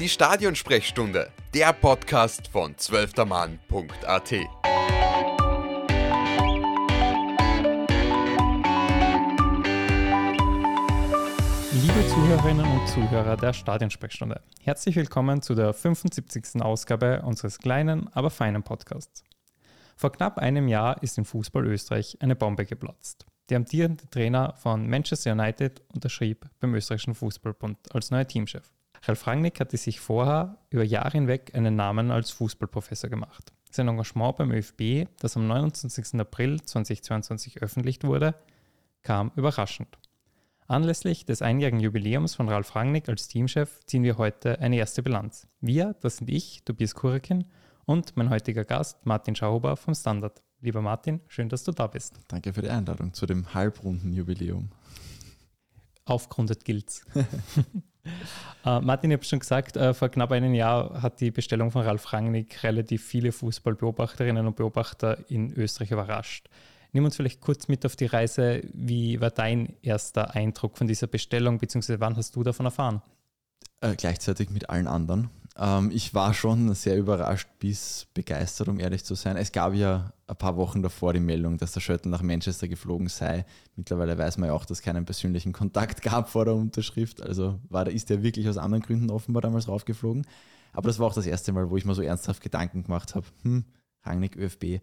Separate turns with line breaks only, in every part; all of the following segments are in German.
Die Stadionsprechstunde, der Podcast von zwölftermann.at.
Liebe Zuhörerinnen und Zuhörer der Stadionsprechstunde, herzlich willkommen zu der 75. Ausgabe unseres kleinen, aber feinen Podcasts. Vor knapp einem Jahr ist in Fußball Österreich eine Bombe geplatzt. Der amtierende Trainer von Manchester United unterschrieb beim österreichischen Fußballbund als neuer Teamchef. Ralf Rangnick hatte sich vorher über Jahre hinweg einen Namen als Fußballprofessor gemacht. Sein Engagement beim ÖFB, das am 29. April 2022 öffentlich wurde, kam überraschend. Anlässlich des einjährigen Jubiläums von Ralf Rangnick als Teamchef ziehen wir heute eine erste Bilanz. Wir, das sind ich, Tobias Kurekin und mein heutiger Gast Martin Schauber vom Standard. Lieber Martin, schön, dass du da bist.
Danke für die Einladung zu dem halbrunden Jubiläum.
Aufgrundet gilt's. uh, Martin, ich habe schon gesagt, uh, vor knapp einem Jahr hat die Bestellung von Ralf Rangnick relativ viele Fußballbeobachterinnen und Beobachter in Österreich überrascht. Nimm uns vielleicht kurz mit auf die Reise. Wie war dein erster Eindruck von dieser Bestellung, beziehungsweise wann hast du davon erfahren?
Äh, gleichzeitig mit allen anderen. Ähm, ich war schon sehr überrascht bis begeistert, um ehrlich zu sein. Es gab ja ein paar Wochen davor die Meldung, dass der Schöttl nach Manchester geflogen sei. Mittlerweile weiß man ja auch, dass es keinen persönlichen Kontakt gab vor der Unterschrift. Also war, ist er wirklich aus anderen Gründen offenbar damals raufgeflogen. Aber das war auch das erste Mal, wo ich mir so ernsthaft Gedanken gemacht habe, hm, Rangnick ÖFB.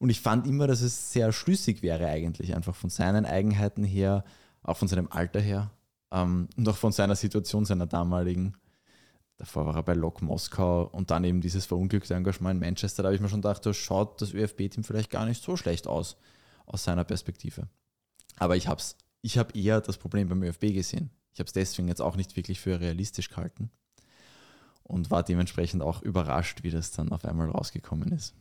Und ich fand immer, dass es sehr schlüssig wäre eigentlich, einfach von seinen Eigenheiten her, auch von seinem Alter her ähm, und auch von seiner Situation, seiner damaligen Davor war er bei Lok Moskau und dann eben dieses verunglückte Engagement in Manchester. Da habe ich mir schon gedacht, da schaut das ÖFB-Team vielleicht gar nicht so schlecht aus, aus seiner Perspektive. Aber ich habe ich hab eher das Problem beim ÖFB gesehen. Ich habe es deswegen jetzt auch nicht wirklich für realistisch gehalten und war dementsprechend auch überrascht, wie das dann auf einmal rausgekommen ist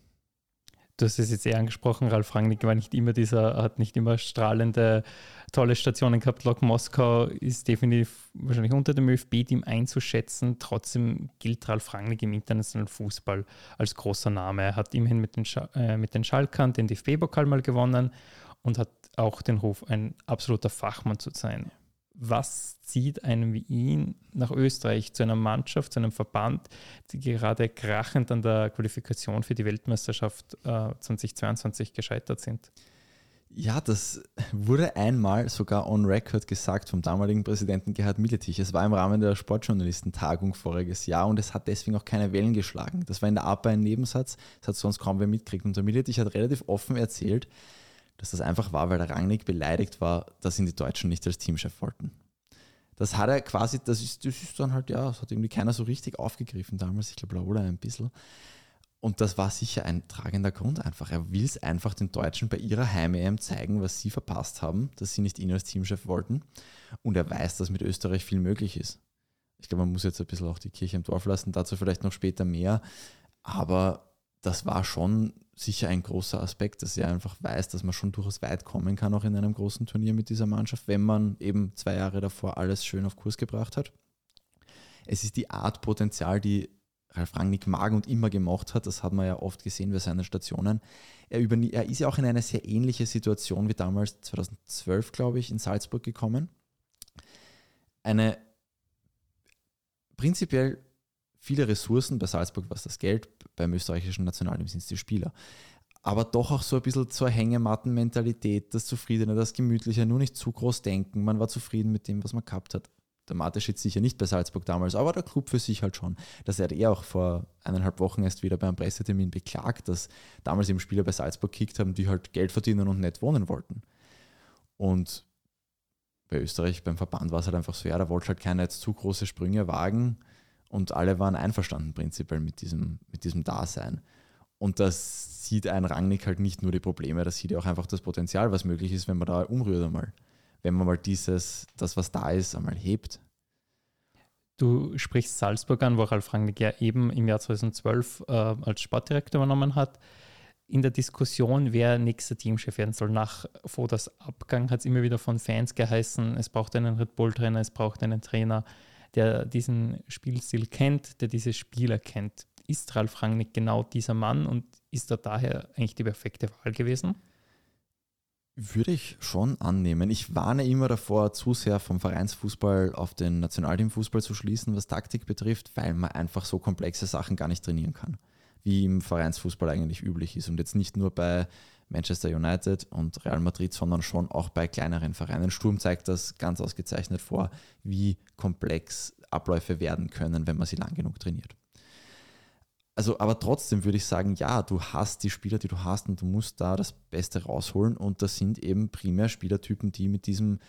du hast es jetzt eh angesprochen, Ralf Rangnick war nicht immer dieser, hat nicht immer strahlende, tolle Stationen gehabt. Lok Moskau ist definitiv wahrscheinlich unter dem ÖFB-Team einzuschätzen. Trotzdem gilt Ralf Rangnick im internationalen Fußball als großer Name. Er hat immerhin mit den, Sch äh, mit den Schalkern den DFB-Pokal mal gewonnen und hat auch den Ruf, ein absoluter Fachmann zu sein was zieht einen wie ihn nach Österreich zu einer Mannschaft, zu einem Verband, die gerade krachend an der Qualifikation für die Weltmeisterschaft äh, 2022 gescheitert sind?
Ja, das wurde einmal sogar on record gesagt vom damaligen Präsidenten Gerhard Milletich. Es war im Rahmen der Sportjournalistentagung voriges Jahr und es hat deswegen auch keine Wellen geschlagen. Das war in der APA ein Nebensatz, das hat sonst kaum wer mitgekriegt. Und der Milletich hat relativ offen erzählt, dass das einfach war, weil der Rangnick beleidigt war, dass ihn die Deutschen nicht als Teamchef wollten. Das hat er quasi, das ist, das ist dann halt, ja, das hat irgendwie keiner so richtig aufgegriffen damals, ich glaube Laola ein bisschen. Und das war sicher ein tragender Grund einfach. Er will es einfach den Deutschen bei ihrer Heim-EM zeigen, was sie verpasst haben, dass sie nicht ihn als Teamchef wollten. Und er weiß, dass mit Österreich viel möglich ist. Ich glaube, man muss jetzt ein bisschen auch die Kirche im Dorf lassen, dazu vielleicht noch später mehr. Aber das war schon sicher ein großer Aspekt, dass er einfach weiß, dass man schon durchaus weit kommen kann, auch in einem großen Turnier mit dieser Mannschaft, wenn man eben zwei Jahre davor alles schön auf Kurs gebracht hat. Es ist die Art Potenzial, die Ralf Rangnick mag und immer gemacht hat, das hat man ja oft gesehen bei seinen Stationen. Er, er ist ja auch in eine sehr ähnliche Situation wie damals 2012, glaube ich, in Salzburg gekommen. Eine prinzipiell viele Ressourcen, bei Salzburg was das Geld, beim österreichischen Nationalteam sind es die Spieler. Aber doch auch so ein bisschen zur Hängematten-Mentalität, das Zufriedene, das Gemütliche, nur nicht zu groß denken. Man war zufrieden mit dem, was man gehabt hat. Der Mateschitz sicher nicht bei Salzburg damals, aber der Club für sich halt schon. Das hat er auch vor eineinhalb Wochen erst wieder beim Pressetermin beklagt, dass damals eben Spieler bei Salzburg gekickt haben, die halt Geld verdienen und nicht wohnen wollten. Und bei Österreich, beim Verband war es halt einfach so, ja, da wollte halt keine jetzt zu große Sprünge wagen und alle waren einverstanden prinzipiell mit diesem, mit diesem Dasein. Und das sieht ein Rangnick halt nicht nur die Probleme, das sieht ja auch einfach das Potenzial, was möglich ist, wenn man da umrührt einmal. Wenn man mal dieses, das, was da ist, einmal hebt.
Du sprichst Salzburg an, wo Ralf Rangnick ja eben im Jahr 2012 äh, als Sportdirektor übernommen hat. In der Diskussion, wer nächster Teamchef werden soll, nach Fodas Abgang hat es immer wieder von Fans geheißen, es braucht einen Red Bull-Trainer, es braucht einen Trainer, der diesen Spielstil kennt, der diese Spieler kennt. Ist Ralf Rangnick genau dieser Mann und ist er daher eigentlich die perfekte Wahl gewesen?
Würde ich schon annehmen. Ich warne immer davor, zu sehr vom Vereinsfußball auf den Nationalteamfußball zu schließen, was Taktik betrifft, weil man einfach so komplexe Sachen gar nicht trainieren kann, wie im Vereinsfußball eigentlich üblich ist. Und jetzt nicht nur bei Manchester United und Real Madrid, sondern schon auch bei kleineren Vereinen. Sturm zeigt das ganz ausgezeichnet vor, wie komplex Abläufe werden können, wenn man sie lang genug trainiert. Also, aber trotzdem würde ich sagen, ja, du hast die Spieler, die du hast und du musst da das Beste rausholen. Und das sind eben primär Spielertypen, die mit diesem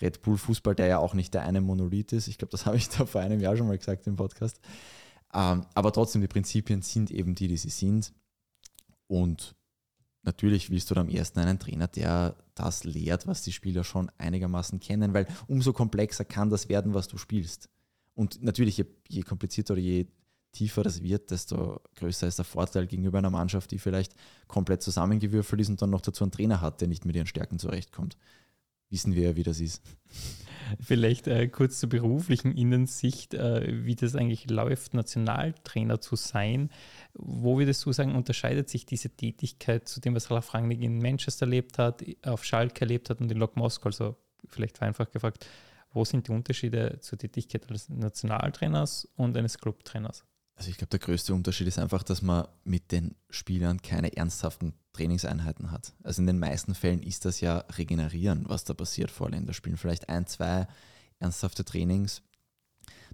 Red Bull Fußball, der ja auch nicht der eine Monolith ist, ich glaube, das habe ich da vor einem Jahr schon mal gesagt im Podcast. Ähm, aber trotzdem, die Prinzipien sind eben die, die sie sind. Und natürlich willst du am ersten einen Trainer, der das lehrt, was die Spieler schon einigermaßen kennen, weil umso komplexer kann das werden, was du spielst. Und natürlich, je, je komplizierter oder je tiefer das wird, desto größer ist der Vorteil gegenüber einer Mannschaft, die vielleicht komplett zusammengewürfelt ist und dann noch dazu einen Trainer hat, der nicht mit ihren Stärken zurechtkommt. Wissen wir ja, wie das ist.
Vielleicht äh, kurz zur beruflichen Innensicht, äh, wie das eigentlich läuft, Nationaltrainer zu sein. Wo würdest du sagen, unterscheidet sich diese Tätigkeit zu dem, was Ralf Rangnick in Manchester erlebt hat, auf Schalke erlebt hat und in Lok Moskau? Also vielleicht vereinfacht gefragt, wo sind die Unterschiede zur Tätigkeit eines Nationaltrainers und eines Clubtrainers?
Also ich glaube, der größte Unterschied ist einfach, dass man mit den Spielern keine ernsthaften Trainingseinheiten hat. Also in den meisten Fällen ist das ja regenerieren, was da passiert vor Länderspielen. Vielleicht ein, zwei ernsthafte Trainings.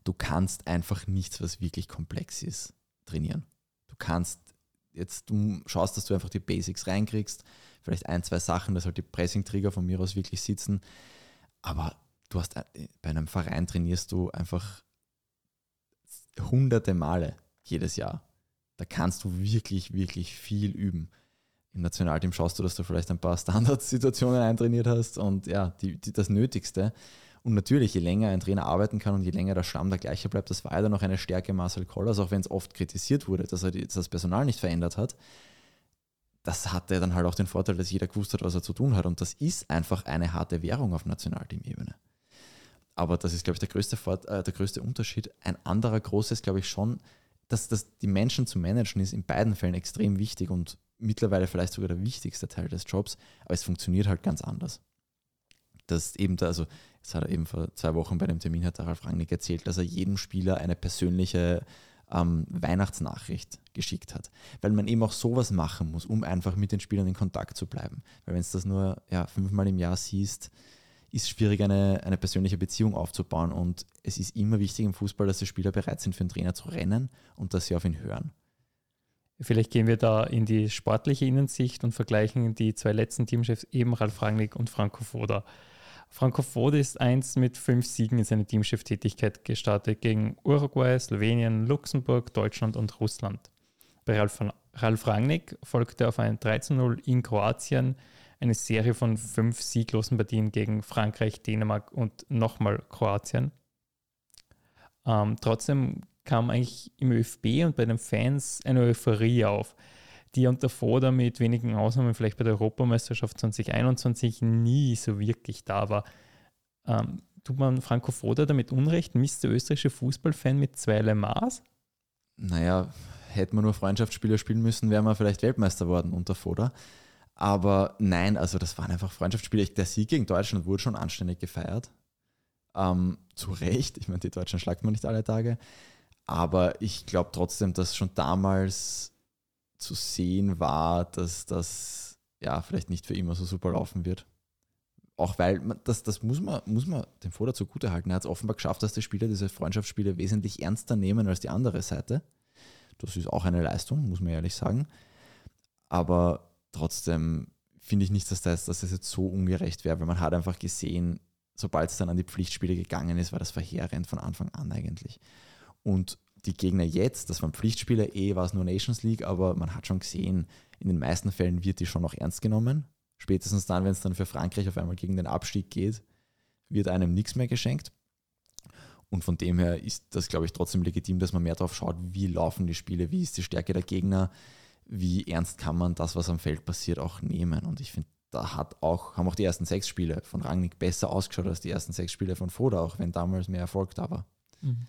Du kannst einfach nichts, was wirklich komplex ist, trainieren. Du kannst jetzt, du schaust, dass du einfach die Basics reinkriegst, vielleicht ein, zwei Sachen, dass halt die Pressing-Trigger von mir aus wirklich sitzen. Aber du hast äh, bei einem Verein trainierst du einfach hunderte Male jedes Jahr. Da kannst du wirklich, wirklich viel üben. Im Nationalteam schaust du, dass du vielleicht ein paar Standardsituationen eintrainiert hast und ja, die, die, das Nötigste. Und natürlich, je länger ein Trainer arbeiten kann und je länger der Stamm der gleiche bleibt, das war ja dann noch eine Stärke Marcel Kollers, auch wenn es oft kritisiert wurde, dass er das Personal nicht verändert hat. Das hatte dann halt auch den Vorteil, dass jeder gewusst hat, was er zu tun hat. Und das ist einfach eine harte Währung auf Nationalteam-Ebene. Aber das ist, glaube ich, der größte, Fort, äh, der größte Unterschied. Ein anderer großes, glaube ich, schon, dass, dass die Menschen zu managen ist in beiden Fällen extrem wichtig und mittlerweile vielleicht sogar der wichtigste Teil des Jobs, aber es funktioniert halt ganz anders. Das eben da, also jetzt hat er eben vor zwei Wochen bei dem Termin hat Ralf Rangnick erzählt, dass er jedem Spieler eine persönliche ähm, Weihnachtsnachricht geschickt hat. Weil man eben auch sowas machen muss, um einfach mit den Spielern in Kontakt zu bleiben. Weil wenn es das nur ja, fünfmal im Jahr siehst, ist schwierig, eine, eine persönliche Beziehung aufzubauen. Und es ist immer wichtig im Fußball, dass die Spieler bereit sind, für einen Trainer zu rennen und dass sie auf ihn hören.
Vielleicht gehen wir da in die sportliche Innensicht und vergleichen die zwei letzten Teamchefs, eben Ralf Rangnick und Franco Foda. Franco Foda ist eins mit fünf Siegen in seine Teamcheftätigkeit gestartet gegen Uruguay, Slowenien, Luxemburg, Deutschland und Russland. Bei Ralf, Ralf Rangnick folgte auf ein 13-0 in Kroatien, eine Serie von fünf sieglosen Partien gegen Frankreich, Dänemark und nochmal Kroatien. Ähm, trotzdem kam eigentlich im ÖFB und bei den Fans eine Euphorie auf, die unter Foda mit wenigen Ausnahmen vielleicht bei der Europameisterschaft 2021 nie so wirklich da war. Ähm, tut man Franco Foda damit Unrecht? Misst der österreichische Fußballfan mit zweierlei Maß?
Naja, hätte man nur Freundschaftsspiele spielen müssen, wäre man vielleicht Weltmeister worden unter Foda. Aber nein, also das waren einfach Freundschaftsspiele. Der Sieg gegen Deutschland wurde schon anständig gefeiert. Ähm, zu Recht. Ich meine, die Deutschen schlagt man nicht alle Tage. Aber ich glaube trotzdem, dass schon damals zu sehen war, dass das ja vielleicht nicht für immer so super laufen wird. Auch weil man, das, das muss man, muss man dem Vorder zugute halten. Er hat es offenbar geschafft, dass die Spieler diese Freundschaftsspiele wesentlich ernster nehmen als die andere Seite. Das ist auch eine Leistung, muss man ehrlich sagen. Aber trotzdem finde ich nicht, dass das, dass das jetzt so ungerecht wäre, weil man hat einfach gesehen, sobald es dann an die Pflichtspiele gegangen ist, war das verheerend von Anfang an eigentlich. Und die Gegner jetzt, das waren Pflichtspiele, eh war es nur Nations League, aber man hat schon gesehen, in den meisten Fällen wird die schon noch ernst genommen. Spätestens dann, wenn es dann für Frankreich auf einmal gegen den Abstieg geht, wird einem nichts mehr geschenkt. Und von dem her ist das, glaube ich, trotzdem legitim, dass man mehr darauf schaut, wie laufen die Spiele, wie ist die Stärke der Gegner, wie ernst kann man das, was am Feld passiert, auch nehmen. Und ich finde, da hat auch, haben auch die ersten sechs Spiele von Rangnick besser ausgeschaut als die ersten sechs Spiele von Foda, auch wenn damals mehr Erfolg da war. Mhm.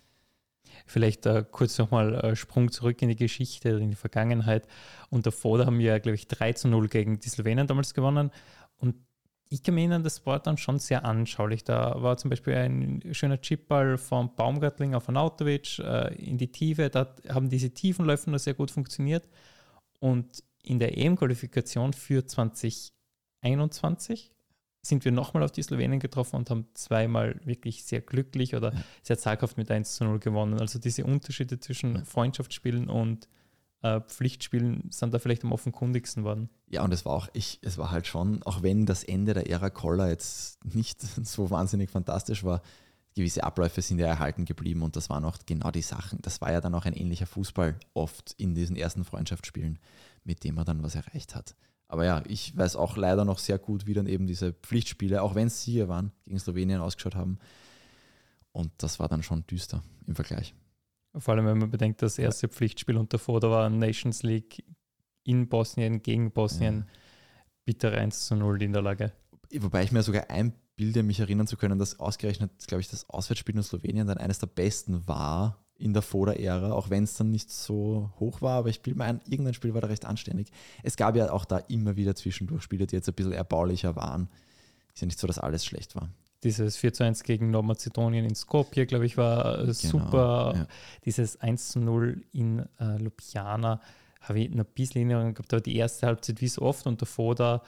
Vielleicht äh, kurz nochmal äh, Sprung zurück in die Geschichte, in die Vergangenheit. Unter Foda haben wir, glaube ich, 3 zu 0 gegen die Slowenen damals gewonnen. Und ich kann mich erinnern, das war dann schon sehr anschaulich. Da war zum Beispiel ein schöner Chipball von Baumgartling auf Anautovic äh, in die Tiefe. Da haben diese Tiefenläufe noch sehr gut funktioniert. Und in der EM-Qualifikation für 2021 sind wir nochmal auf die Slowenien getroffen und haben zweimal wirklich sehr glücklich oder sehr zaghaft mit 1 zu 0 gewonnen. Also diese Unterschiede zwischen. Freundschaftsspielen und äh, Pflichtspielen sind da vielleicht am offenkundigsten worden.
Ja, und es war auch, ich, es war halt schon, auch wenn das Ende der Ära Koller jetzt nicht so wahnsinnig fantastisch war, gewisse Abläufe sind ja erhalten geblieben und das waren auch genau die Sachen. Das war ja dann auch ein ähnlicher Fußball oft in diesen ersten Freundschaftsspielen, mit dem man dann was erreicht hat. Aber ja, ich weiß auch leider noch sehr gut, wie dann eben diese Pflichtspiele, auch wenn es Sieger waren, gegen Slowenien ausgeschaut haben. Und das war dann schon düster im Vergleich.
Vor allem, wenn man bedenkt, das erste Pflichtspiel unter Foda war Nations League in Bosnien gegen Bosnien. Ja. Bittere 1 zu 0 in der Lage.
Wobei ich mir sogar einbilde, mich erinnern zu können, dass ausgerechnet, glaube ich, das Auswärtsspiel in Slowenien dann eines der besten war in der Foda-Ära, auch wenn es dann nicht so hoch war, aber ich bilde mir ein, irgendein Spiel war da recht anständig. Es gab ja auch da immer wieder zwischendurch Spiele, die jetzt ein bisschen erbaulicher waren. Ist ja nicht so, dass alles schlecht war
dieses 4 zu 1 gegen Nordmazedonien in Skopje, glaube ich, war genau, super. Ja. Dieses 1 zu 0 in äh, Ljubljana habe ich ein bisschen Erinnerung gehabt, aber die erste Halbzeit wie so oft und davor da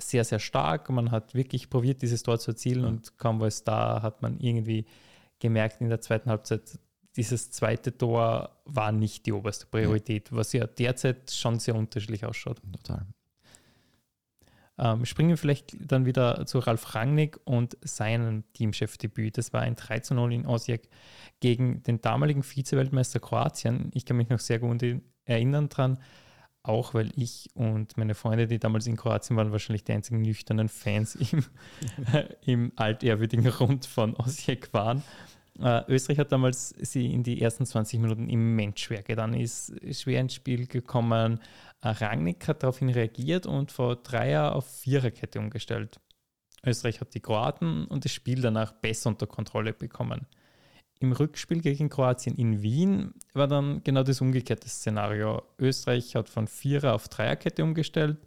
sehr, sehr stark. Man hat wirklich probiert, dieses Tor zu erzielen und kaum war es da, hat man irgendwie gemerkt in der zweiten Halbzeit, dieses zweite Tor war nicht die oberste Priorität, was ja derzeit schon sehr unterschiedlich ausschaut.
Total.
Ähm, springen wir vielleicht dann wieder zu Ralf Rangnick und seinem Teamchefdebüt. Das war ein 3 zu 0 in Osijek gegen den damaligen Vize-Weltmeister Kroatien. Ich kann mich noch sehr gut erinnern dran, auch weil ich und meine Freunde, die damals in Kroatien waren, wahrscheinlich die einzigen nüchternen Fans im, im altehrwürdigen Rund von Osijek waren. Äh, Österreich hat damals sie in die ersten 20 Minuten immens schwer getan, ist schwer ins Spiel gekommen. Äh, Rangnick hat daraufhin reagiert und vor Dreier auf Viererkette umgestellt. Österreich hat die Kroaten und das Spiel danach besser unter Kontrolle bekommen. Im Rückspiel gegen Kroatien in Wien war dann genau das umgekehrte Szenario. Österreich hat von Vierer auf Dreierkette umgestellt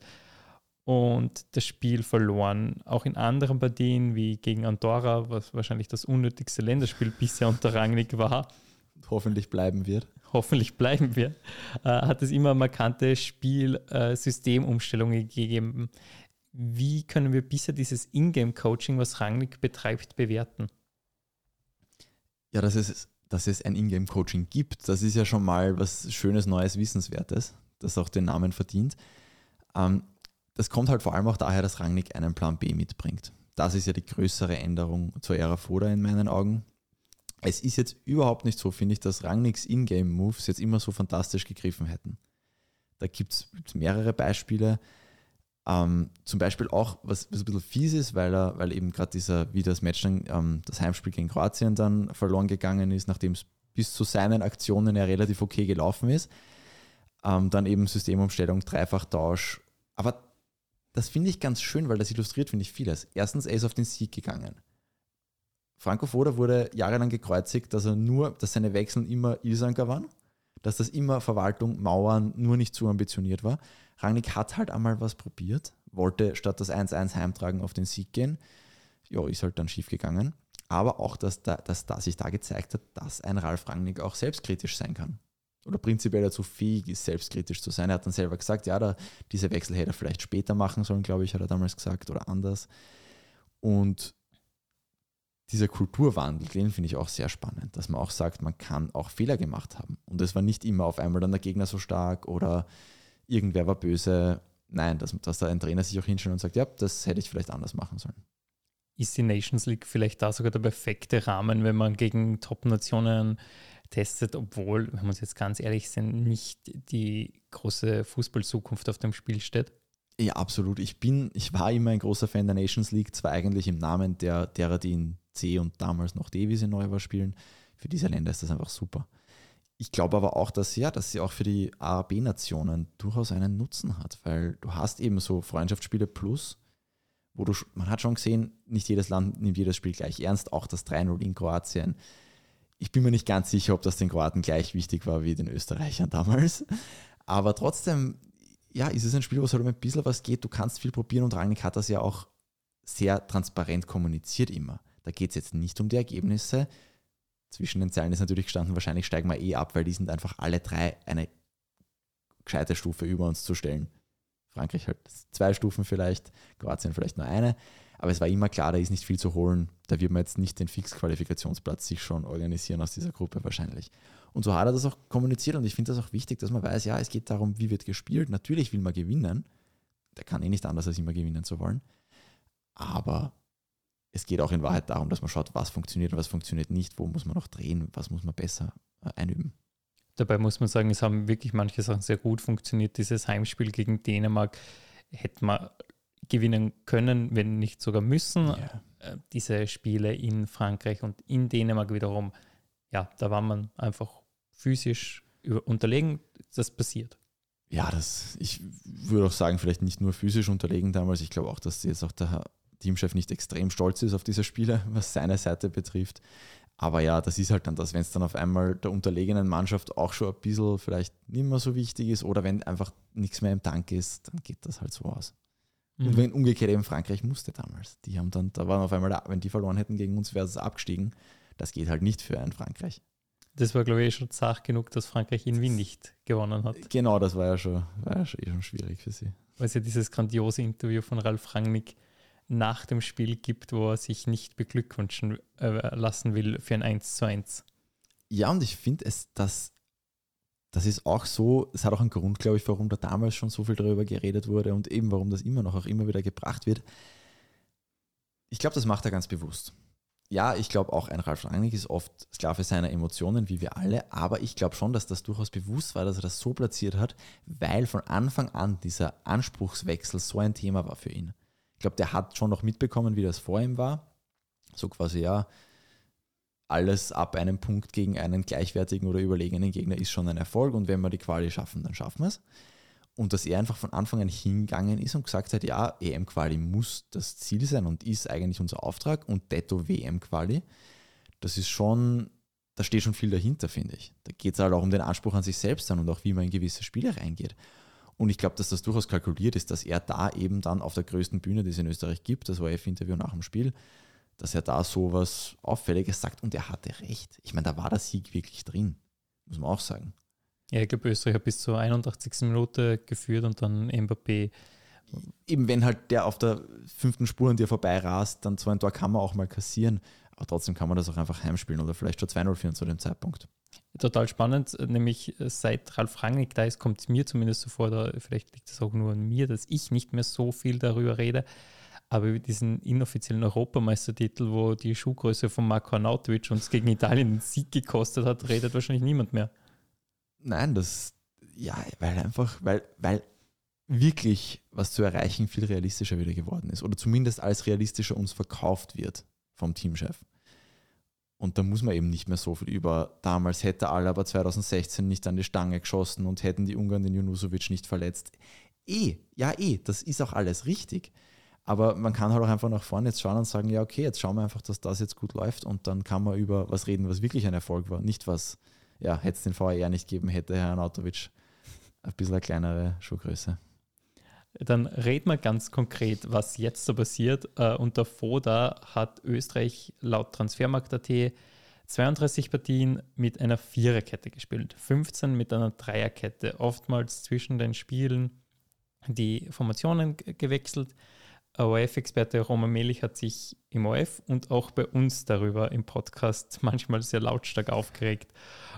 und das Spiel verloren. Auch in anderen Partien wie gegen Andorra, was wahrscheinlich das unnötigste Länderspiel bisher unter Rangnick war.
Hoffentlich bleiben wird.
Hoffentlich bleiben wir. Äh, hat es immer markante Spielsystemumstellungen äh, gegeben. Wie können wir bisher dieses Ingame-Coaching, was Rangnick betreibt, bewerten?
Ja, dass es, dass es ein Ingame-Coaching gibt, das ist ja schon mal was Schönes, Neues, Wissenswertes, das auch den Namen verdient. Ähm, das kommt halt vor allem auch daher, dass Rangnick einen Plan B mitbringt. Das ist ja die größere Änderung zur Ära Foda in meinen Augen. Es ist jetzt überhaupt nicht so, finde ich, dass Rangnicks Ingame-Moves jetzt immer so fantastisch gegriffen hätten. Da gibt es mehrere Beispiele. Ähm, zum Beispiel auch, was, was, ein bisschen fies ist, weil er, weil eben gerade dieser, wie das Match dann, ähm, das Heimspiel gegen Kroatien dann verloren gegangen ist, nachdem es bis zu seinen Aktionen ja relativ okay gelaufen ist. Ähm, dann eben Systemumstellung, Dreifachtausch. Aber das finde ich ganz schön, weil das illustriert, finde ich, vieles. Erstens, er ist auf den Sieg gegangen. Franco Foda wurde jahrelang gekreuzigt, dass er nur, dass seine Wechseln immer Ilsanker waren, dass das immer Verwaltung, Mauern, nur nicht zu ambitioniert war. Rangnick hat halt einmal was probiert, wollte statt das 1-1 heimtragen auf den Sieg gehen. Ja, ist halt dann schief gegangen. Aber auch, dass da, dass da sich da gezeigt hat, dass ein Ralf Rangnick auch selbstkritisch sein kann oder prinzipiell dazu fähig ist, selbstkritisch zu sein. Er hat dann selber gesagt, ja, da, diese Wechsel hätte er vielleicht später machen sollen, glaube ich, hat er damals gesagt, oder anders. Und dieser Kulturwandel, den finde ich auch sehr spannend, dass man auch sagt, man kann auch Fehler gemacht haben. Und es war nicht immer auf einmal dann der Gegner so stark oder irgendwer war böse. Nein, dass, dass da ein Trainer sich auch hinstellt und sagt, ja, das hätte ich vielleicht anders machen sollen.
Ist die Nations League vielleicht da sogar der perfekte Rahmen, wenn man gegen Top-Nationen testet, obwohl, wenn wir uns jetzt ganz ehrlich sind, nicht die große Fußballzukunft auf dem Spiel steht?
Ja, absolut. Ich bin, ich war immer ein großer Fan der Nations League, zwar eigentlich im Namen der, derer, die in C und damals noch D, wie sie neu war, spielen. Für diese Länder ist das einfach super. Ich glaube aber auch, dass ja, dass sie auch für die ARB-Nationen durchaus einen Nutzen hat, weil du hast eben so Freundschaftsspiele plus, wo du, man hat schon gesehen, nicht jedes Land nimmt jedes Spiel gleich ernst, auch das 3-0 in Kroatien ich bin mir nicht ganz sicher, ob das den Kroaten gleich wichtig war wie den Österreichern damals. Aber trotzdem, ja, ist es ein Spiel, wo es halt um ein bisschen was geht. Du kannst viel probieren und Rangnick hat das ja auch sehr transparent kommuniziert immer. Da geht es jetzt nicht um die Ergebnisse. Zwischen den Zeilen ist natürlich gestanden, wahrscheinlich steigen wir eh ab, weil die sind einfach alle drei eine gescheite Stufe über uns zu stellen. Frankreich halt zwei Stufen vielleicht, Kroatien vielleicht nur eine. Aber es war immer klar, da ist nicht viel zu holen. Da wird man jetzt nicht den Fix-Qualifikationsplatz sich schon organisieren aus dieser Gruppe wahrscheinlich. Und so hat er das auch kommuniziert und ich finde das auch wichtig, dass man weiß, ja, es geht darum, wie wird gespielt. Natürlich will man gewinnen. Der kann eh nicht anders, als immer gewinnen zu wollen. Aber es geht auch in Wahrheit darum, dass man schaut, was funktioniert und was funktioniert nicht, wo muss man noch drehen, was muss man besser äh, einüben.
Dabei muss man sagen, es haben wirklich manche Sachen sehr gut funktioniert. Dieses Heimspiel gegen Dänemark hätte man gewinnen können, wenn nicht sogar müssen. Ja. Äh, diese Spiele in Frankreich und in Dänemark wiederum, ja, da war man einfach physisch unterlegen. Das passiert.
Ja, das, ich würde auch sagen, vielleicht nicht nur physisch unterlegen damals. Ich glaube auch, dass jetzt auch der Teamchef nicht extrem stolz ist auf diese Spiele, was seine Seite betrifft. Aber ja, das ist halt dann das, wenn es dann auf einmal der unterlegenen Mannschaft auch schon ein bisschen vielleicht nicht mehr so wichtig ist oder wenn einfach nichts mehr im Tank ist, dann geht das halt so aus. Mhm. Und wenn umgekehrt eben Frankreich musste damals. Die haben dann, da waren auf einmal, wenn die verloren hätten gegen uns, wäre es abgestiegen. Das geht halt nicht für ein Frankreich.
Das war, glaube ich, schon zart genug, dass Frankreich in Wien nicht gewonnen hat.
Genau, das war ja schon, war ja schon, eh schon schwierig für sie.
Weil es ja dieses grandiose Interview von Ralf Rangnick nach dem Spiel gibt, wo er sich nicht beglückwünschen äh, lassen will für ein 1 zu 1.
Ja, und ich finde es, dass das ist auch so, es hat auch einen Grund, glaube ich, warum da damals schon so viel darüber geredet wurde und eben warum das immer noch auch immer wieder gebracht wird. Ich glaube, das macht er ganz bewusst. Ja, ich glaube auch, ein Ralf Rangnick ist oft Sklave seiner Emotionen, wie wir alle, aber ich glaube schon, dass das durchaus bewusst war, dass er das so platziert hat, weil von Anfang an dieser Anspruchswechsel so ein Thema war für ihn glaube, der hat schon noch mitbekommen, wie das vor ihm war. So quasi, ja, alles ab einem Punkt gegen einen gleichwertigen oder überlegenen Gegner ist schon ein Erfolg und wenn wir die Quali schaffen, dann schaffen wir es. Und dass er einfach von Anfang an hingegangen ist und gesagt hat, ja, EM-Quali muss das Ziel sein und ist eigentlich unser Auftrag und Detto WM-Quali, das ist schon, da steht schon viel dahinter, finde ich. Da geht es halt auch um den Anspruch an sich selbst an und auch wie man in gewisse Spiele reingeht. Und ich glaube, dass das durchaus kalkuliert ist, dass er da eben dann auf der größten Bühne, die es in Österreich gibt, das ORF-Interview nach dem Spiel, dass er da so was Auffälliges sagt und er hatte recht. Ich meine, da war der Sieg wirklich drin, muss man auch sagen.
Ja, ich glaube, Österreich hat bis zur 81. Minute geführt und dann Mbappé.
Eben wenn halt der auf der fünften Spur an dir vorbei rast, dann so ein Tor kann man auch mal kassieren. Aber trotzdem kann man das auch einfach heimspielen oder vielleicht schon 2-0 führen zu dem Zeitpunkt.
Total spannend, nämlich äh, seit Ralf Rangnick da ist, kommt es mir zumindest so vor, da, vielleicht liegt es auch nur an mir, dass ich nicht mehr so viel darüber rede, aber über diesen inoffiziellen Europameistertitel, wo die Schuhgröße von Marco Arnautovic uns gegen Italien den Sieg gekostet hat, redet wahrscheinlich niemand mehr.
Nein, das, ja, weil einfach, weil, weil wirklich was zu erreichen viel realistischer wieder geworden ist oder zumindest als realistischer uns verkauft wird vom Teamchef. Und da muss man eben nicht mehr so viel über. Damals hätte Alaba 2016 nicht an die Stange geschossen und hätten die Ungarn den Junusovic nicht verletzt. Eh, ja eh, das ist auch alles richtig. Aber man kann halt auch einfach nach vorne jetzt schauen und sagen, ja okay, jetzt schauen wir einfach, dass das jetzt gut läuft und dann kann man über was reden, was wirklich ein Erfolg war. Nicht was, ja, hätte es den VR nicht geben, hätte Herr Anatovic ein bisschen eine kleinere Schuhgröße.
Dann reden wir ganz konkret, was jetzt so passiert. Äh, unter FODA hat Österreich laut Transfermarkt.at 32 Partien mit einer Viererkette gespielt, 15 mit einer Dreierkette, oftmals zwischen den Spielen die Formationen gewechselt. ORF-Experte Roman Melich hat sich im ORF und auch bei uns darüber im Podcast manchmal sehr lautstark aufgeregt.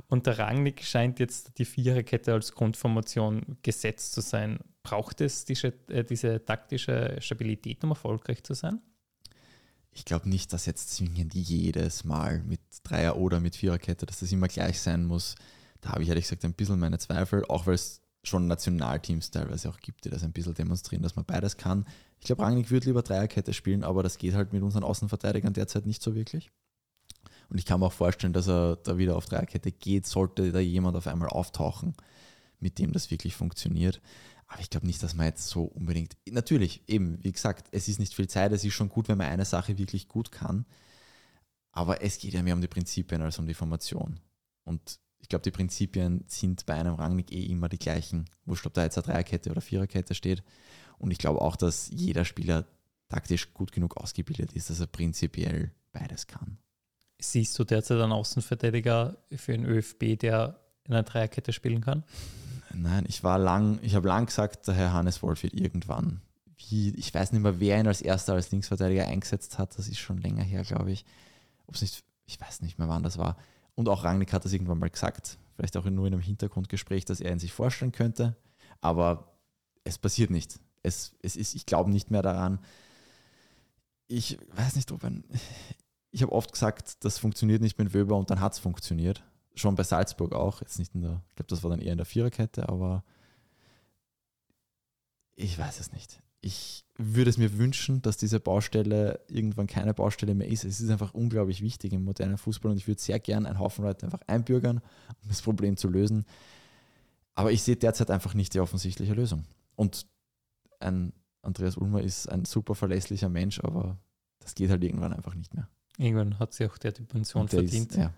Und der Rangnick scheint jetzt die Viererkette als Grundformation gesetzt zu sein. Braucht es diese, äh, diese taktische Stabilität, um erfolgreich zu sein?
Ich glaube nicht, dass jetzt zwingend jedes Mal mit Dreier- oder mit Viererkette, dass das immer gleich sein muss. Da habe ich ehrlich gesagt ein bisschen meine Zweifel, auch weil es schon Nationalteams teilweise auch gibt, die das ein bisschen demonstrieren, dass man beides kann. Ich glaube, Rangnick würde lieber Dreierkette spielen, aber das geht halt mit unseren Außenverteidigern derzeit nicht so wirklich. Und ich kann mir auch vorstellen, dass er da wieder auf Dreierkette geht, sollte da jemand auf einmal auftauchen, mit dem das wirklich funktioniert. Aber ich glaube nicht, dass man jetzt so unbedingt. Natürlich, eben, wie gesagt, es ist nicht viel Zeit, es ist schon gut, wenn man eine Sache wirklich gut kann. Aber es geht ja mehr um die Prinzipien als um die Formation. Und ich glaube, die Prinzipien sind bei einem Rangnick eh immer die gleichen. Wurscht, ob da jetzt eine Dreierkette oder Viererkette steht. Und ich glaube auch, dass jeder Spieler taktisch gut genug ausgebildet ist, dass er prinzipiell beides kann.
Siehst du derzeit einen Außenverteidiger für den ÖFB, der in einer Dreierkette spielen kann?
Nein, ich war lang, ich habe lang gesagt, der Herr Hannes Wolf wird irgendwann, wie, ich weiß nicht mehr, wer ihn als erster als Linksverteidiger eingesetzt hat, das ist schon länger her, glaube ich. Ob es nicht, ich weiß nicht mehr, wann das war. Und auch Rangnick hat das irgendwann mal gesagt, vielleicht auch nur in einem Hintergrundgespräch, dass er ihn sich vorstellen könnte. Aber es passiert nicht. Es, es ist, ich glaube nicht mehr daran. Ich weiß nicht, ob ein, ich habe oft gesagt, das funktioniert nicht mit Wöber und dann hat es funktioniert. Schon bei Salzburg auch. Jetzt nicht in der, ich glaube, das war dann eher in der Viererkette, aber ich weiß es nicht. Ich würde es mir wünschen, dass diese Baustelle irgendwann keine Baustelle mehr ist. Es ist einfach unglaublich wichtig im modernen Fußball und ich würde sehr gern einen Haufen Leute einfach einbürgern, um das Problem zu lösen. Aber ich sehe derzeit einfach nicht die offensichtliche Lösung. Und ein Andreas Ulmer ist ein super verlässlicher Mensch, aber das geht halt irgendwann einfach nicht mehr.
Irgendwann hat sich auch der Dimension verdient.
Ist, ja.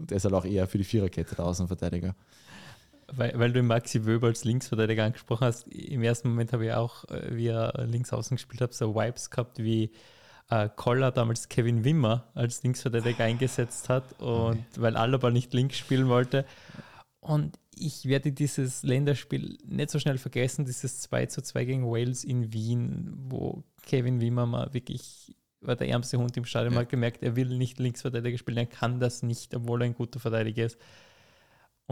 Und der ist halt auch eher für die Viererkette der Außenverteidiger.
Weil, weil du Maxi Wöber als Linksverteidiger angesprochen hast, im ersten Moment habe ich auch, äh, wie er links außen gespielt hat, so Vibes gehabt, wie äh, Koller damals Kevin Wimmer als Linksverteidiger eingesetzt hat und okay. weil Alaba nicht links spielen wollte. Und ich werde dieses Länderspiel nicht so schnell vergessen, dieses 2 zu 2 gegen Wales in Wien, wo Kevin Wimmer mal wirklich war der ärmste Hund im Stadion, ja. mal gemerkt, er will nicht Linksverteidiger spielen, er kann das nicht, obwohl er ein guter Verteidiger ist.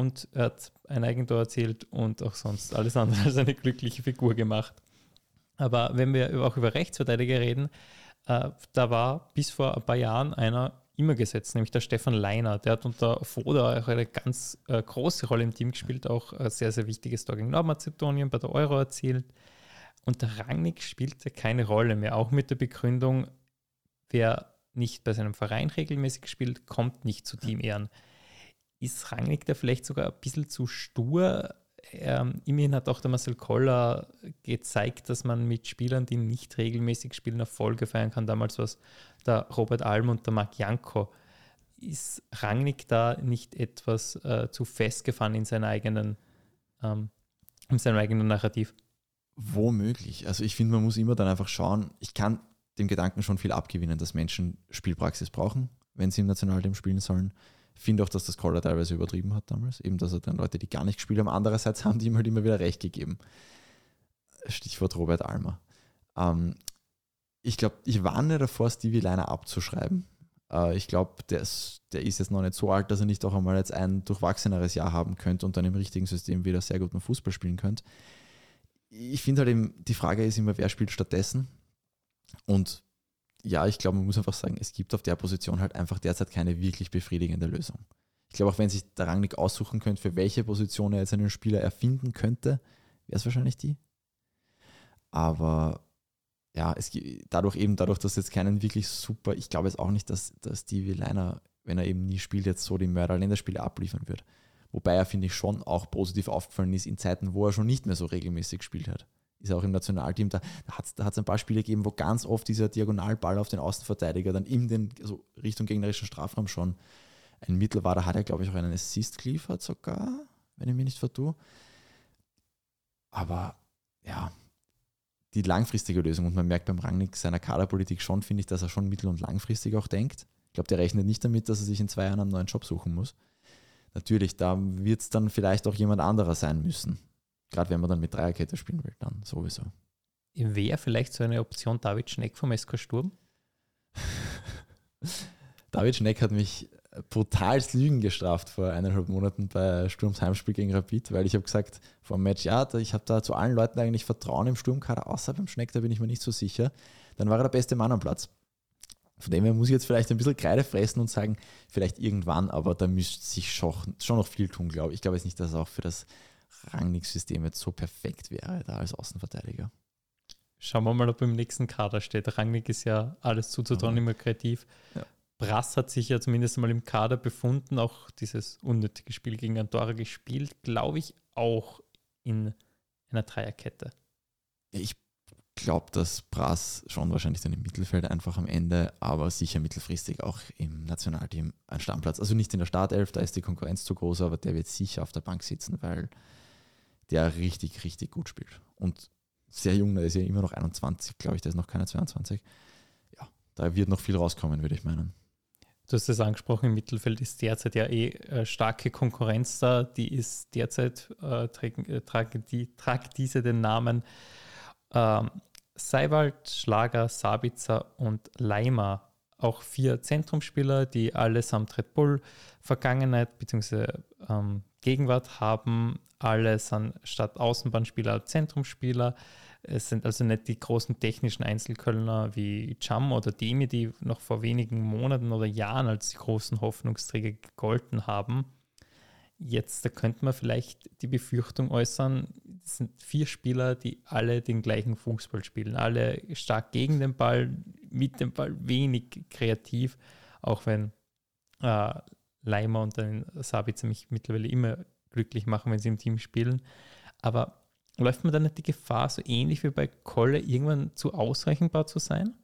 Und er hat ein Eigentor erzielt und auch sonst alles andere als eine glückliche Figur gemacht. Aber wenn wir auch über Rechtsverteidiger reden, äh, da war bis vor ein paar Jahren einer immer gesetzt, nämlich der Stefan Leiner. Der hat unter Foda auch eine ganz äh, große Rolle im Team gespielt, auch ein sehr, sehr wichtiges Tor gegen Nordmazedonien bei der Euro erzielt. Und der Rangnick spielte keine Rolle mehr, auch mit der Begründung, wer nicht bei seinem Verein regelmäßig spielt, kommt nicht zu Teamehren. Ist Rangnick da vielleicht sogar ein bisschen zu stur? Ähm, immerhin hat auch der Marcel Koller gezeigt, dass man mit Spielern, die nicht regelmäßig spielen, Erfolge feiern kann. Damals war es der Robert Alm und der Marc Janko. Ist Rangnick da nicht etwas äh, zu festgefahren in, seiner eigenen, ähm, in seinem eigenen Narrativ?
Womöglich. Also ich finde, man muss immer dann einfach schauen, ich kann dem Gedanken schon viel abgewinnen, dass Menschen Spielpraxis brauchen, wenn sie im Nationalteam spielen sollen. Finde auch, dass das Koller teilweise übertrieben hat damals, eben dass er dann Leute, die gar nicht gespielt haben, andererseits haben die ihm halt immer wieder recht gegeben. Stichwort Robert Almer. Ähm, ich glaube, ich warne davor, Stevie Leiner abzuschreiben. Äh, ich glaube, der ist, der ist jetzt noch nicht so alt, dass er nicht auch einmal jetzt ein durchwachseneres Jahr haben könnte und dann im richtigen System wieder sehr guten Fußball spielen könnte. Ich finde halt eben, die Frage ist immer, wer spielt stattdessen? Und ja, ich glaube, man muss einfach sagen, es gibt auf der Position halt einfach derzeit keine wirklich befriedigende Lösung. Ich glaube, auch wenn sich der Rangnick aussuchen könnte, für welche Position er jetzt einen Spieler erfinden könnte, wäre es wahrscheinlich die. Aber ja, es dadurch eben, dadurch, dass jetzt keinen wirklich super, ich glaube jetzt auch nicht, dass, dass Stevie Leiner, wenn er eben nie spielt, jetzt so die Mörder-Länderspiele abliefern wird. Wobei er, finde ich, schon auch positiv aufgefallen ist in Zeiten, wo er schon nicht mehr so regelmäßig gespielt hat. Ist auch im Nationalteam, da, da hat es ein paar Spiele gegeben, wo ganz oft dieser Diagonalball auf den Außenverteidiger dann in den, also Richtung gegnerischen Strafraum schon ein Mittel war. Da hat er, glaube ich, auch einen Assist geliefert sogar, wenn ich mich nicht vertue. Aber ja, die langfristige Lösung. Und man merkt beim Rangnick seiner Kaderpolitik schon, finde ich, dass er schon mittel- und langfristig auch denkt. Ich glaube, der rechnet nicht damit, dass er sich in zwei Jahren einen neuen Job suchen muss. Natürlich, da wird es dann vielleicht auch jemand anderer sein müssen. Gerade wenn man dann mit Dreierkette spielen will, dann sowieso.
Wäre vielleicht so eine Option David Schneck vom SK Sturm?
David Schneck hat mich brutalst Lügen gestraft vor eineinhalb Monaten bei Sturms Heimspiel gegen Rapid, weil ich habe gesagt vor dem Match, ja, ich habe da zu allen Leuten eigentlich Vertrauen im Sturmkader, außer beim Schneck, da bin ich mir nicht so sicher. Dann war er der beste Mann am Platz. Von dem her muss ich jetzt vielleicht ein bisschen Kreide fressen und sagen, vielleicht irgendwann, aber da müsste sich schon, schon noch viel tun, glaube ich. Ich glaube jetzt nicht, dass auch für das Rangnick-System jetzt so perfekt wäre, da als Außenverteidiger.
Schauen wir mal, ob im nächsten Kader steht. Rangnick ist ja alles zuzutrauen, immer kreativ. Ja. Brass hat sich ja zumindest mal im Kader befunden, auch dieses unnötige Spiel gegen Andorra gespielt, glaube ich, auch in einer Dreierkette.
Ich glaube, dass Brass schon wahrscheinlich dann im Mittelfeld einfach am Ende, aber sicher mittelfristig auch im Nationalteam ein Stammplatz. Also nicht in der Startelf, da ist die Konkurrenz zu groß, aber der wird sicher auf der Bank sitzen, weil der richtig, richtig gut spielt. Und sehr jung, der ist ja immer noch 21, glaube ich, der ist noch keine 22. Ja, da wird noch viel rauskommen, würde ich meinen.
Du hast es angesprochen, im Mittelfeld ist derzeit ja eh äh, starke Konkurrenz da. Die ist derzeit, äh, tragen, äh, die, tragt diese den Namen ähm, Seiwald, Schlager, Sabitzer und Leimer. Auch vier Zentrumspieler, die allesamt Red Bull Vergangenheit bzw. Ähm, Gegenwart haben. Alle sind statt Außenbahnspieler Zentrumspieler. Es sind also nicht die großen technischen Einzelkölner wie Cham oder Demi, die noch vor wenigen Monaten oder Jahren als die großen Hoffnungsträger gegolten haben. Jetzt da könnte man vielleicht die Befürchtung äußern, es sind vier Spieler, die alle den gleichen Fußball spielen. Alle stark gegen den Ball, mit dem Ball wenig kreativ, auch wenn äh, Leimer und dann Sabitzer mich mittlerweile immer glücklich machen, wenn sie im Team spielen. Aber läuft man dann nicht die Gefahr, so ähnlich wie bei Kolle, irgendwann zu ausrechenbar zu sein?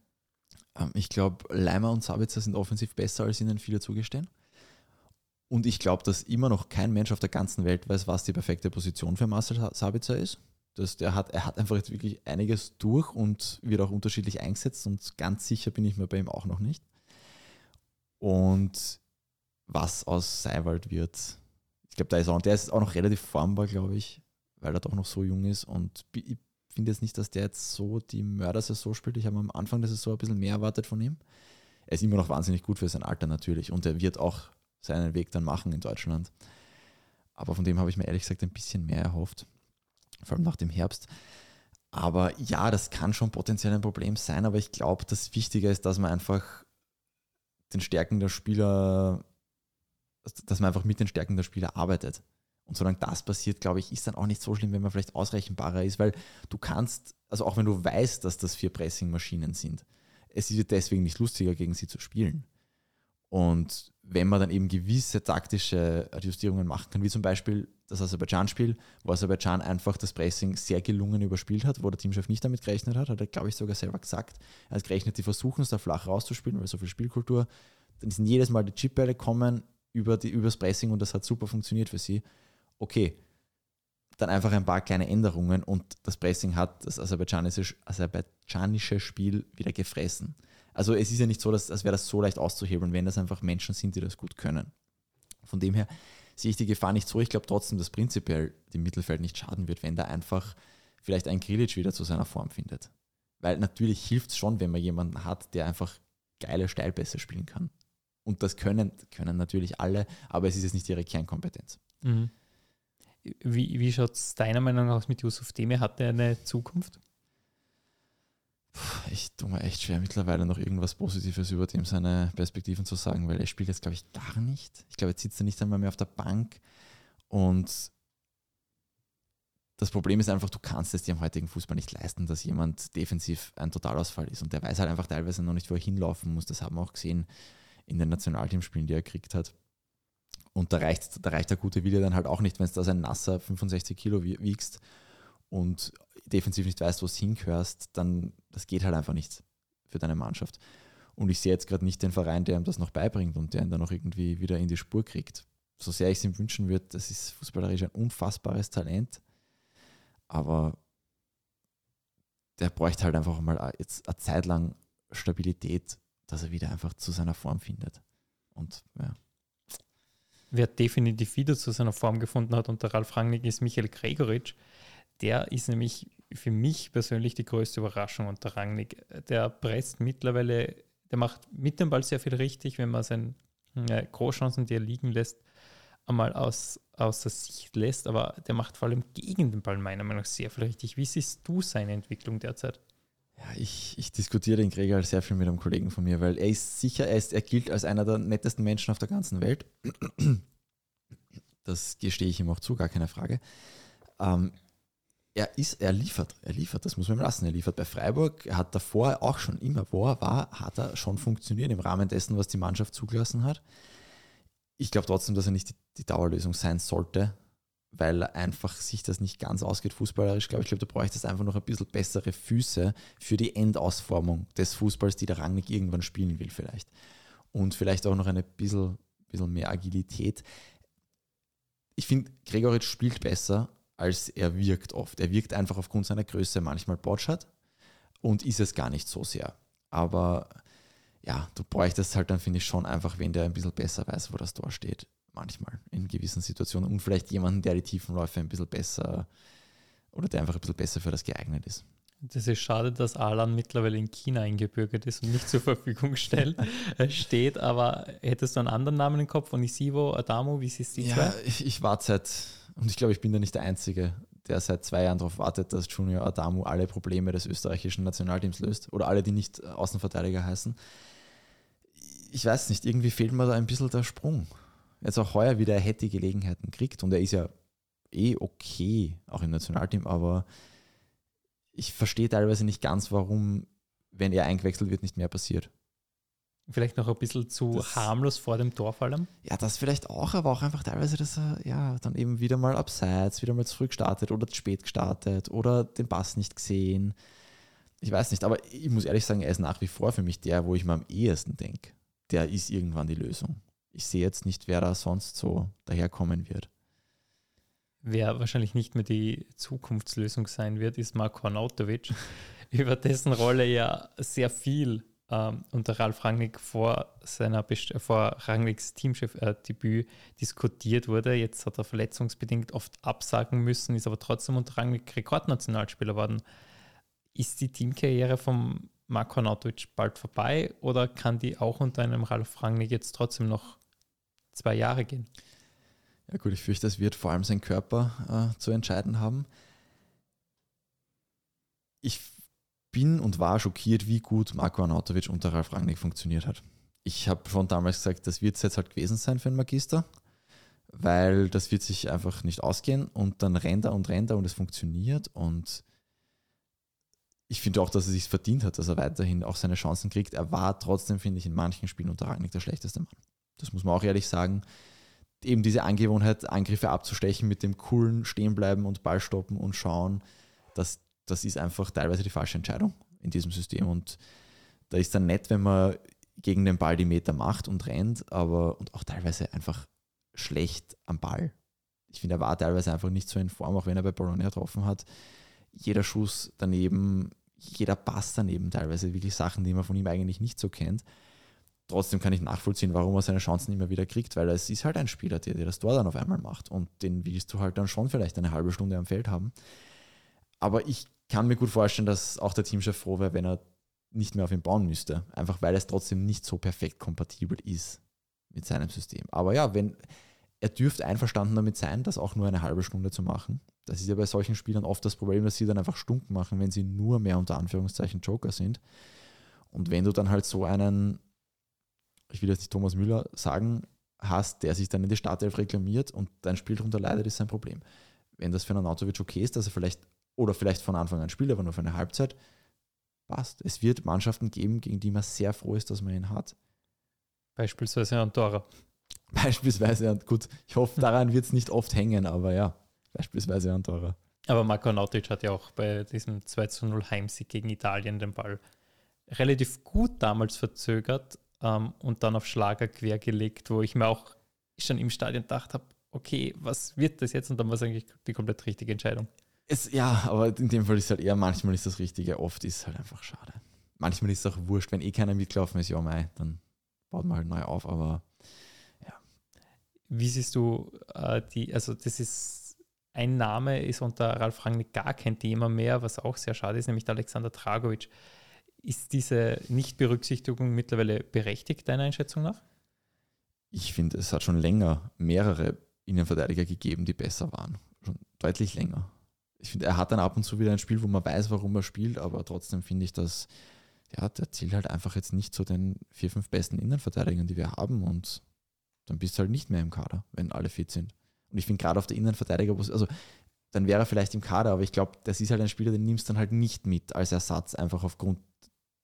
Ähm, ich glaube, Leimer und Sabitzer sind offensiv besser, als ihnen viele zugestehen. Und ich glaube, dass immer noch kein Mensch auf der ganzen Welt weiß, was die perfekte Position für Marcel Sabitzer ist. Das, der hat, er hat einfach jetzt wirklich einiges durch und wird auch unterschiedlich eingesetzt und ganz sicher bin ich mir bei ihm auch noch nicht. Und was aus Seiwald wird, ich glaube, da ist auch, der ist auch noch relativ formbar, glaube ich weil er doch noch so jung ist. Und ich finde jetzt nicht, dass der jetzt so die Mörder-Saison spielt. Ich habe am Anfang der Saison ein bisschen mehr erwartet von ihm. Er ist immer noch wahnsinnig gut für sein Alter natürlich und er wird auch seinen Weg dann machen in Deutschland. Aber von dem habe ich mir ehrlich gesagt ein bisschen mehr erhofft, vor allem nach dem Herbst. Aber ja, das kann schon potenziell ein Problem sein, aber ich glaube, das Wichtige ist, dass man einfach den Stärken der Spieler, dass man einfach mit den Stärken der Spieler arbeitet. Und solange das passiert, glaube ich, ist dann auch nicht so schlimm, wenn man vielleicht ausrechenbarer ist, weil du kannst, also auch wenn du weißt, dass das vier Pressing-Maschinen sind, es ist deswegen nicht lustiger, gegen sie zu spielen. Und wenn man dann eben gewisse taktische Adjustierungen machen kann, wie zum Beispiel das Aserbaidschan-Spiel, wo Aserbaidschan einfach das Pressing sehr gelungen überspielt hat, wo der Teamchef nicht damit gerechnet hat, hat er, glaube ich, sogar selber gesagt. Er hat gerechnet, die versuchen es da flach rauszuspielen, weil so viel Spielkultur. Dann sind jedes Mal die Chipbälle kommen über die, übers Pressing und das hat super funktioniert für sie okay, dann einfach ein paar kleine Änderungen und das Pressing hat das aserbaidschanische, aserbaidschanische Spiel wieder gefressen. Also es ist ja nicht so, dass, als wäre das so leicht auszuhebeln, wenn das einfach Menschen sind, die das gut können. Von dem her sehe ich die Gefahr nicht so. Ich glaube trotzdem, dass prinzipiell dem Mittelfeld nicht schaden wird, wenn da einfach vielleicht ein Grilic wieder zu seiner Form findet. Weil natürlich hilft es schon, wenn man jemanden hat, der einfach geile Steilpässe spielen kann. Und das können, können natürlich alle, aber es ist jetzt nicht ihre Kernkompetenz. Mhm.
Wie, wie schaut es deiner Meinung nach aus mit Yusuf Demir? Hat er eine Zukunft?
Ich tue mir echt schwer, mittlerweile noch irgendwas Positives über dem seine Perspektiven zu sagen, weil er spielt jetzt, glaube ich, gar nicht. Ich glaube, jetzt sitzt er nicht einmal mehr auf der Bank. Und das Problem ist einfach, du kannst es dir im heutigen Fußball nicht leisten, dass jemand defensiv ein Totalausfall ist. Und der weiß halt einfach teilweise noch nicht, wo er hinlaufen muss. Das haben wir auch gesehen in den Nationalteamspielen, die er gekriegt hat. Und da reicht, da reicht der gute Wille dann halt auch nicht, wenn du da ein nasser 65 Kilo wiegst und defensiv nicht weißt, wo es hingehörst, dann das geht halt einfach nicht für deine Mannschaft. Und ich sehe jetzt gerade nicht den Verein, der ihm das noch beibringt und der ihn dann noch irgendwie wieder in die Spur kriegt. So sehr ich es ihm wünschen würde, das ist fußballerisch ein unfassbares Talent. Aber der bräuchte halt einfach mal jetzt eine Zeit lang Stabilität, dass er wieder einfach zu seiner Form findet. Und ja.
Wer definitiv wieder zu seiner Form gefunden hat unter Ralf Rangnick ist Michael Gregoritsch. Der ist nämlich für mich persönlich die größte Überraschung unter Rangnick. Der presst mittlerweile, der macht mit dem Ball sehr viel richtig, wenn man seine äh, Großchancen, die er liegen lässt, einmal aus, außer Sicht lässt, aber der macht vor allem gegen den Ball meiner Meinung nach sehr viel richtig. Wie siehst du seine Entwicklung derzeit?
Ja, ich, ich diskutiere den Gregor sehr viel mit einem Kollegen von mir, weil er ist sicher, er, ist, er gilt als einer der nettesten Menschen auf der ganzen Welt. Das gestehe ich ihm auch zu, gar keine Frage. Ähm, er ist, er liefert, er liefert, das muss man ihm lassen. Er liefert bei Freiburg, er hat davor auch schon immer, wo er war, hat er schon funktioniert im Rahmen dessen, was die Mannschaft zugelassen hat. Ich glaube trotzdem, dass er nicht die, die Dauerlösung sein sollte, weil einfach sich das nicht ganz ausgeht fußballerisch. Glaube ich, glaube, du bräuchtest einfach noch ein bisschen bessere Füße für die Endausformung des Fußballs, die der Rangnick irgendwann spielen will vielleicht. Und vielleicht auch noch ein bisschen, bisschen mehr Agilität. Ich finde, Gregoritsch spielt besser, als er wirkt oft. Er wirkt einfach aufgrund seiner Größe manchmal botschert und ist es gar nicht so sehr. Aber ja, du bräuchtest halt dann, finde ich, schon einfach, wenn der ein bisschen besser weiß, wo das Tor steht. Manchmal in gewissen Situationen. Und vielleicht jemanden, der die Tiefenläufe ein bisschen besser oder der einfach ein bisschen besser für das geeignet ist.
Das ist schade, dass Alan mittlerweile in China eingebürgert ist und nicht zur Verfügung stellt, steht, aber hättest du einen anderen Namen im Kopf von Isivo, Adamo, wie siehst du die
ja,
zwei?
Ich, ich warte seit, und ich glaube, ich bin da nicht der Einzige, der seit zwei Jahren darauf wartet, dass Junior Adamu alle Probleme des österreichischen Nationalteams löst oder alle, die nicht Außenverteidiger heißen. Ich weiß nicht, irgendwie fehlt mir da ein bisschen der Sprung. Jetzt auch heuer wieder, er hätte die Gelegenheiten kriegt und er ist ja eh okay, auch im Nationalteam, aber ich verstehe teilweise nicht ganz, warum, wenn er eingewechselt wird, nicht mehr passiert.
Vielleicht noch ein bisschen zu das, harmlos vor dem Tor fallen?
Ja, das vielleicht auch, aber auch einfach teilweise, dass er ja dann eben wieder mal abseits, wieder mal zu früh gestartet oder zu spät gestartet oder den Pass nicht gesehen. Ich weiß nicht, aber ich muss ehrlich sagen, er ist nach wie vor für mich der, wo ich mir am ehesten denke. Der ist irgendwann die Lösung. Ich sehe jetzt nicht, wer da sonst so daherkommen wird.
Wer wahrscheinlich nicht mehr die Zukunftslösung sein wird, ist Marko Arnautovic, über dessen Rolle ja sehr viel ähm, unter Ralf Rangnick vor seiner Best vor Rangnicks Teamchef-Debüt äh, diskutiert wurde. Jetzt hat er verletzungsbedingt oft absagen müssen, ist aber trotzdem unter Rangnick Rekordnationalspieler geworden. Ist die Teamkarriere von Marko Arnautovic bald vorbei oder kann die auch unter einem Ralf Rangnick jetzt trotzdem noch zwei Jahre gehen?
Ja gut, ich fürchte, es wird vor allem sein Körper äh, zu entscheiden haben. Ich bin und war schockiert, wie gut Marco Arnautovic unter Ralf Rangnick funktioniert hat. Ich habe schon damals gesagt, das wird es jetzt halt gewesen sein für einen Magister, weil das wird sich einfach nicht ausgehen und dann rennt er und rennt er und es funktioniert und ich finde auch, dass er sich verdient hat, dass er weiterhin auch seine Chancen kriegt. Er war trotzdem, finde ich, in manchen Spielen unter Rangnick der schlechteste Mann. Das muss man auch ehrlich sagen eben diese Angewohnheit, Angriffe abzustechen mit dem coolen Stehenbleiben und Ball stoppen und schauen, das, das ist einfach teilweise die falsche Entscheidung in diesem System. Und da ist dann nett, wenn man gegen den Ball die Meter macht und rennt, aber und auch teilweise einfach schlecht am Ball. Ich finde, er war teilweise einfach nicht so in Form, auch wenn er bei Bologna getroffen hat. Jeder Schuss daneben, jeder Pass daneben, teilweise wirklich Sachen, die man von ihm eigentlich nicht so kennt trotzdem kann ich nachvollziehen, warum er seine Chancen immer wieder kriegt, weil es ist halt ein Spieler, der dir das Tor dann auf einmal macht und den willst du halt dann schon vielleicht eine halbe Stunde am Feld haben. Aber ich kann mir gut vorstellen, dass auch der Teamchef froh wäre, wenn er nicht mehr auf ihn bauen müsste, einfach weil es trotzdem nicht so perfekt kompatibel ist mit seinem System. Aber ja, wenn er dürfte einverstanden damit sein, das auch nur eine halbe Stunde zu machen. Das ist ja bei solchen Spielern oft das Problem, dass sie dann einfach stunk machen, wenn sie nur mehr unter Anführungszeichen Joker sind. Und wenn du dann halt so einen ich will jetzt nicht Thomas Müller sagen, hast, der sich dann in die Startelf reklamiert und dein Spiel darunter leidet, ist sein Problem. Wenn das für einen Autovic okay ist, dass er vielleicht oder vielleicht von Anfang an spielt, aber nur für eine Halbzeit, passt. Es wird Mannschaften geben, gegen die man sehr froh ist, dass man ihn hat.
Beispielsweise Andorra.
Beispielsweise, gut, ich hoffe, daran wird es nicht oft hängen, aber ja, beispielsweise Andorra.
Aber Marco Nautic hat ja auch bei diesem 2 zu 0 Heimsieg gegen Italien den Ball relativ gut damals verzögert, ähm, und dann auf Schlager quergelegt, wo ich mir auch schon im Stadion gedacht habe, okay, was wird das jetzt? Und dann war es eigentlich die komplett richtige Entscheidung.
Es, ja, aber in dem Fall ist halt eher, manchmal ist das Richtige, oft ist es halt einfach schade. Manchmal ist es auch wurscht, wenn eh keiner mitgelaufen ist, ja, mei, dann baut man halt neu auf, aber ja.
Wie siehst du äh, die, also das ist, ein Name ist unter Ralf Rangnick gar kein Thema mehr, was auch sehr schade ist, nämlich der Alexander Dragovic. Ist diese Nichtberücksichtigung mittlerweile berechtigt, deiner Einschätzung nach?
Ich finde, es hat schon länger mehrere Innenverteidiger gegeben, die besser waren. Schon deutlich länger. Ich finde, er hat dann ab und zu wieder ein Spiel, wo man weiß, warum er spielt, aber trotzdem finde ich, dass ja, der zählt halt einfach jetzt nicht zu den vier, fünf besten Innenverteidigern, die wir haben und dann bist du halt nicht mehr im Kader, wenn alle fit sind. Und ich finde gerade auf der Innenverteidiger, also dann wäre er vielleicht im Kader, aber ich glaube, das ist halt ein Spieler, den nimmst du dann halt nicht mit als Ersatz, einfach aufgrund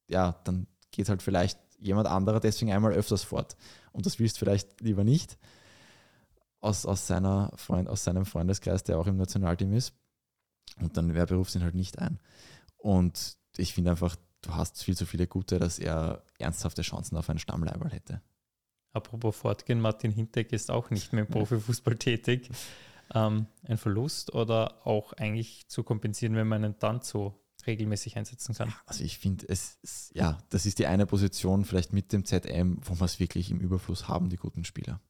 ja, dann geht halt vielleicht jemand anderer deswegen einmal öfters fort. Und das willst du vielleicht lieber nicht aus, aus, seiner Freund, aus seinem Freundeskreis, der auch im Nationalteam ist. Und dann wer beruft ihn halt nicht ein. Und ich finde einfach, du hast viel zu viele gute, dass er ernsthafte Chancen auf einen Stammleiberl hätte.
Apropos fortgehen, Martin Hinteck ist auch nicht mehr im Profifußball tätig. ähm, ein Verlust oder auch eigentlich zu kompensieren, wenn man ihn dann so regelmäßig einsetzen kann?
Also ich finde, es, es, ja, das ist die eine Position vielleicht mit dem ZM, wo wir es wirklich im Überfluss haben, die guten Spieler.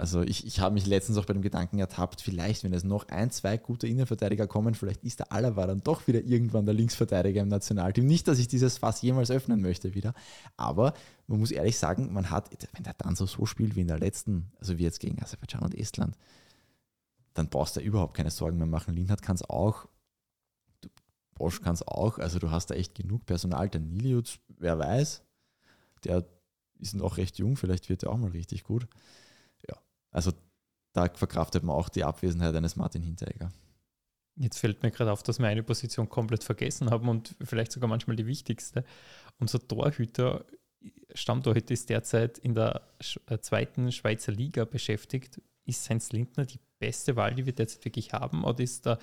Also ich, ich habe mich letztens auch bei dem Gedanken ertappt, vielleicht, wenn es noch ein, zwei gute Innenverteidiger kommen, vielleicht ist der Alaba dann doch wieder irgendwann der Linksverteidiger im Nationalteam. Nicht, dass ich dieses Fass jemals öffnen möchte wieder, aber man muss ehrlich sagen, man hat, wenn der dann so, so spielt wie in der letzten, also wie jetzt gegen Aserbaidschan und Estland, dann brauchst du überhaupt keine Sorgen mehr machen. Linhard kann es auch, Bosch kann es auch, also du hast da echt genug Personal. Der Nilius, wer weiß, der ist noch recht jung, vielleicht wird er auch mal richtig gut. Also da verkraftet man auch die Abwesenheit eines Martin Hinteregger.
Jetzt fällt mir gerade auf, dass wir eine Position komplett vergessen haben und vielleicht sogar manchmal die wichtigste. Unser Torhüter, Stammtorhüter ist derzeit in der äh, zweiten Schweizer Liga beschäftigt. Ist Heinz Lindner die beste Wahl, die wir derzeit wirklich haben? Oder ist da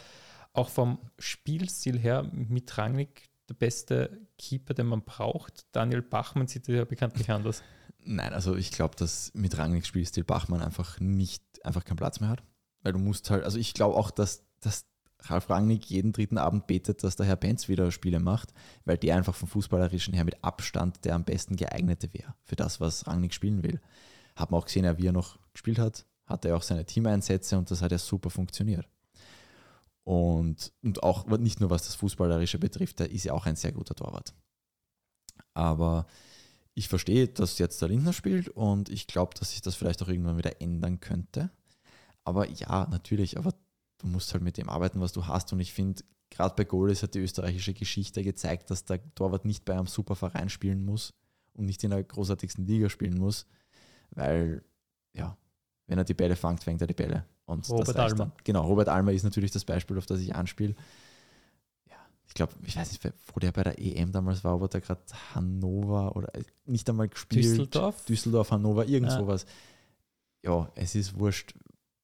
auch vom Spielstil her mit Rangnick der beste Keeper, den man braucht? Daniel Bachmann sieht ja bekanntlich anders.
Nein, also ich glaube, dass mit Rangnick Spielstil Bachmann einfach nicht, einfach keinen Platz mehr hat. Weil du musst halt, also ich glaube auch, dass, dass Ralf Rangnick jeden dritten Abend betet, dass der Herr Benz wieder Spiele macht, weil der einfach vom Fußballerischen her mit Abstand der am besten geeignete wäre für das, was Rangnick spielen will. Hat man auch gesehen, wie er noch gespielt hat, hatte er auch seine Teameinsätze und das hat ja super funktioniert. Und, und auch nicht nur was das Fußballerische betrifft, der ist ja auch ein sehr guter Torwart. Aber ich verstehe, dass jetzt der Lindner spielt und ich glaube, dass sich das vielleicht auch irgendwann wieder ändern könnte. Aber ja, natürlich, aber du musst halt mit dem arbeiten, was du hast. Und ich finde, gerade bei Goalies hat die österreichische Geschichte gezeigt, dass der Torwart nicht bei einem Superverein spielen muss und nicht in der großartigsten Liga spielen muss, weil, ja, wenn er die Bälle fängt, fängt er die Bälle.
Und Robert Almer.
Genau, Robert Almer ist natürlich das Beispiel, auf das ich anspiele ich glaube, ich weiß nicht, wo der bei der EM damals war, ob der gerade Hannover oder äh, nicht einmal gespielt.
Düsseldorf?
Düsseldorf, Hannover, irgend ja. sowas. Ja, es ist wurscht.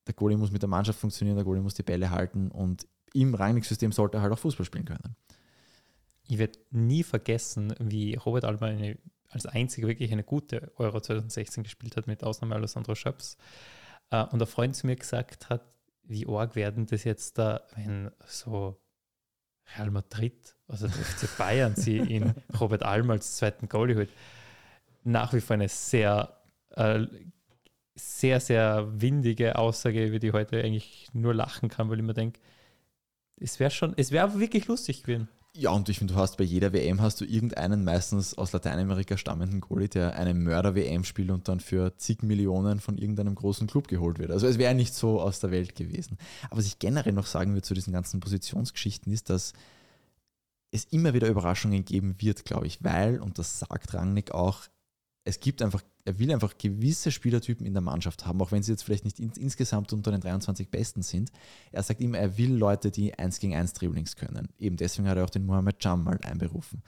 Der Goalie muss mit der Mannschaft funktionieren, der Goalie muss die Bälle halten und im Reinigungssystem sollte er halt auch Fußball spielen können.
Ich werde nie vergessen, wie Robert Alba eine, als einziger wirklich eine gute Euro 2016 gespielt hat, mit Ausnahme Alessandro Schöps. Äh, und ein Freund zu mir gesagt hat, wie arg werden das jetzt da, wenn so Real Madrid, also der FC Bayern, sie in Robert Alm als zweiten Goalie holt. Nach wie vor eine sehr, äh, sehr, sehr windige Aussage, über die ich heute eigentlich nur lachen kann, weil ich mir denke, es wäre schon, es wäre wirklich lustig gewesen.
Ja, und ich finde, du hast bei jeder WM hast du irgendeinen meistens aus Lateinamerika stammenden Goalie, der eine Mörder-WM spielt und dann für zig Millionen von irgendeinem großen Club geholt wird. Also es wäre nicht so aus der Welt gewesen. Aber was ich generell noch sagen würde zu diesen ganzen Positionsgeschichten ist, dass es immer wieder Überraschungen geben wird, glaube ich, weil, und das sagt Rangnick auch, es gibt einfach, er will einfach gewisse Spielertypen in der Mannschaft haben, auch wenn sie jetzt vielleicht nicht in, insgesamt unter den 23 Besten sind. Er sagt immer, er will Leute, die 1 gegen 1 Dribblings können. Eben deswegen hat er auch den Mohamed Jam mal einberufen.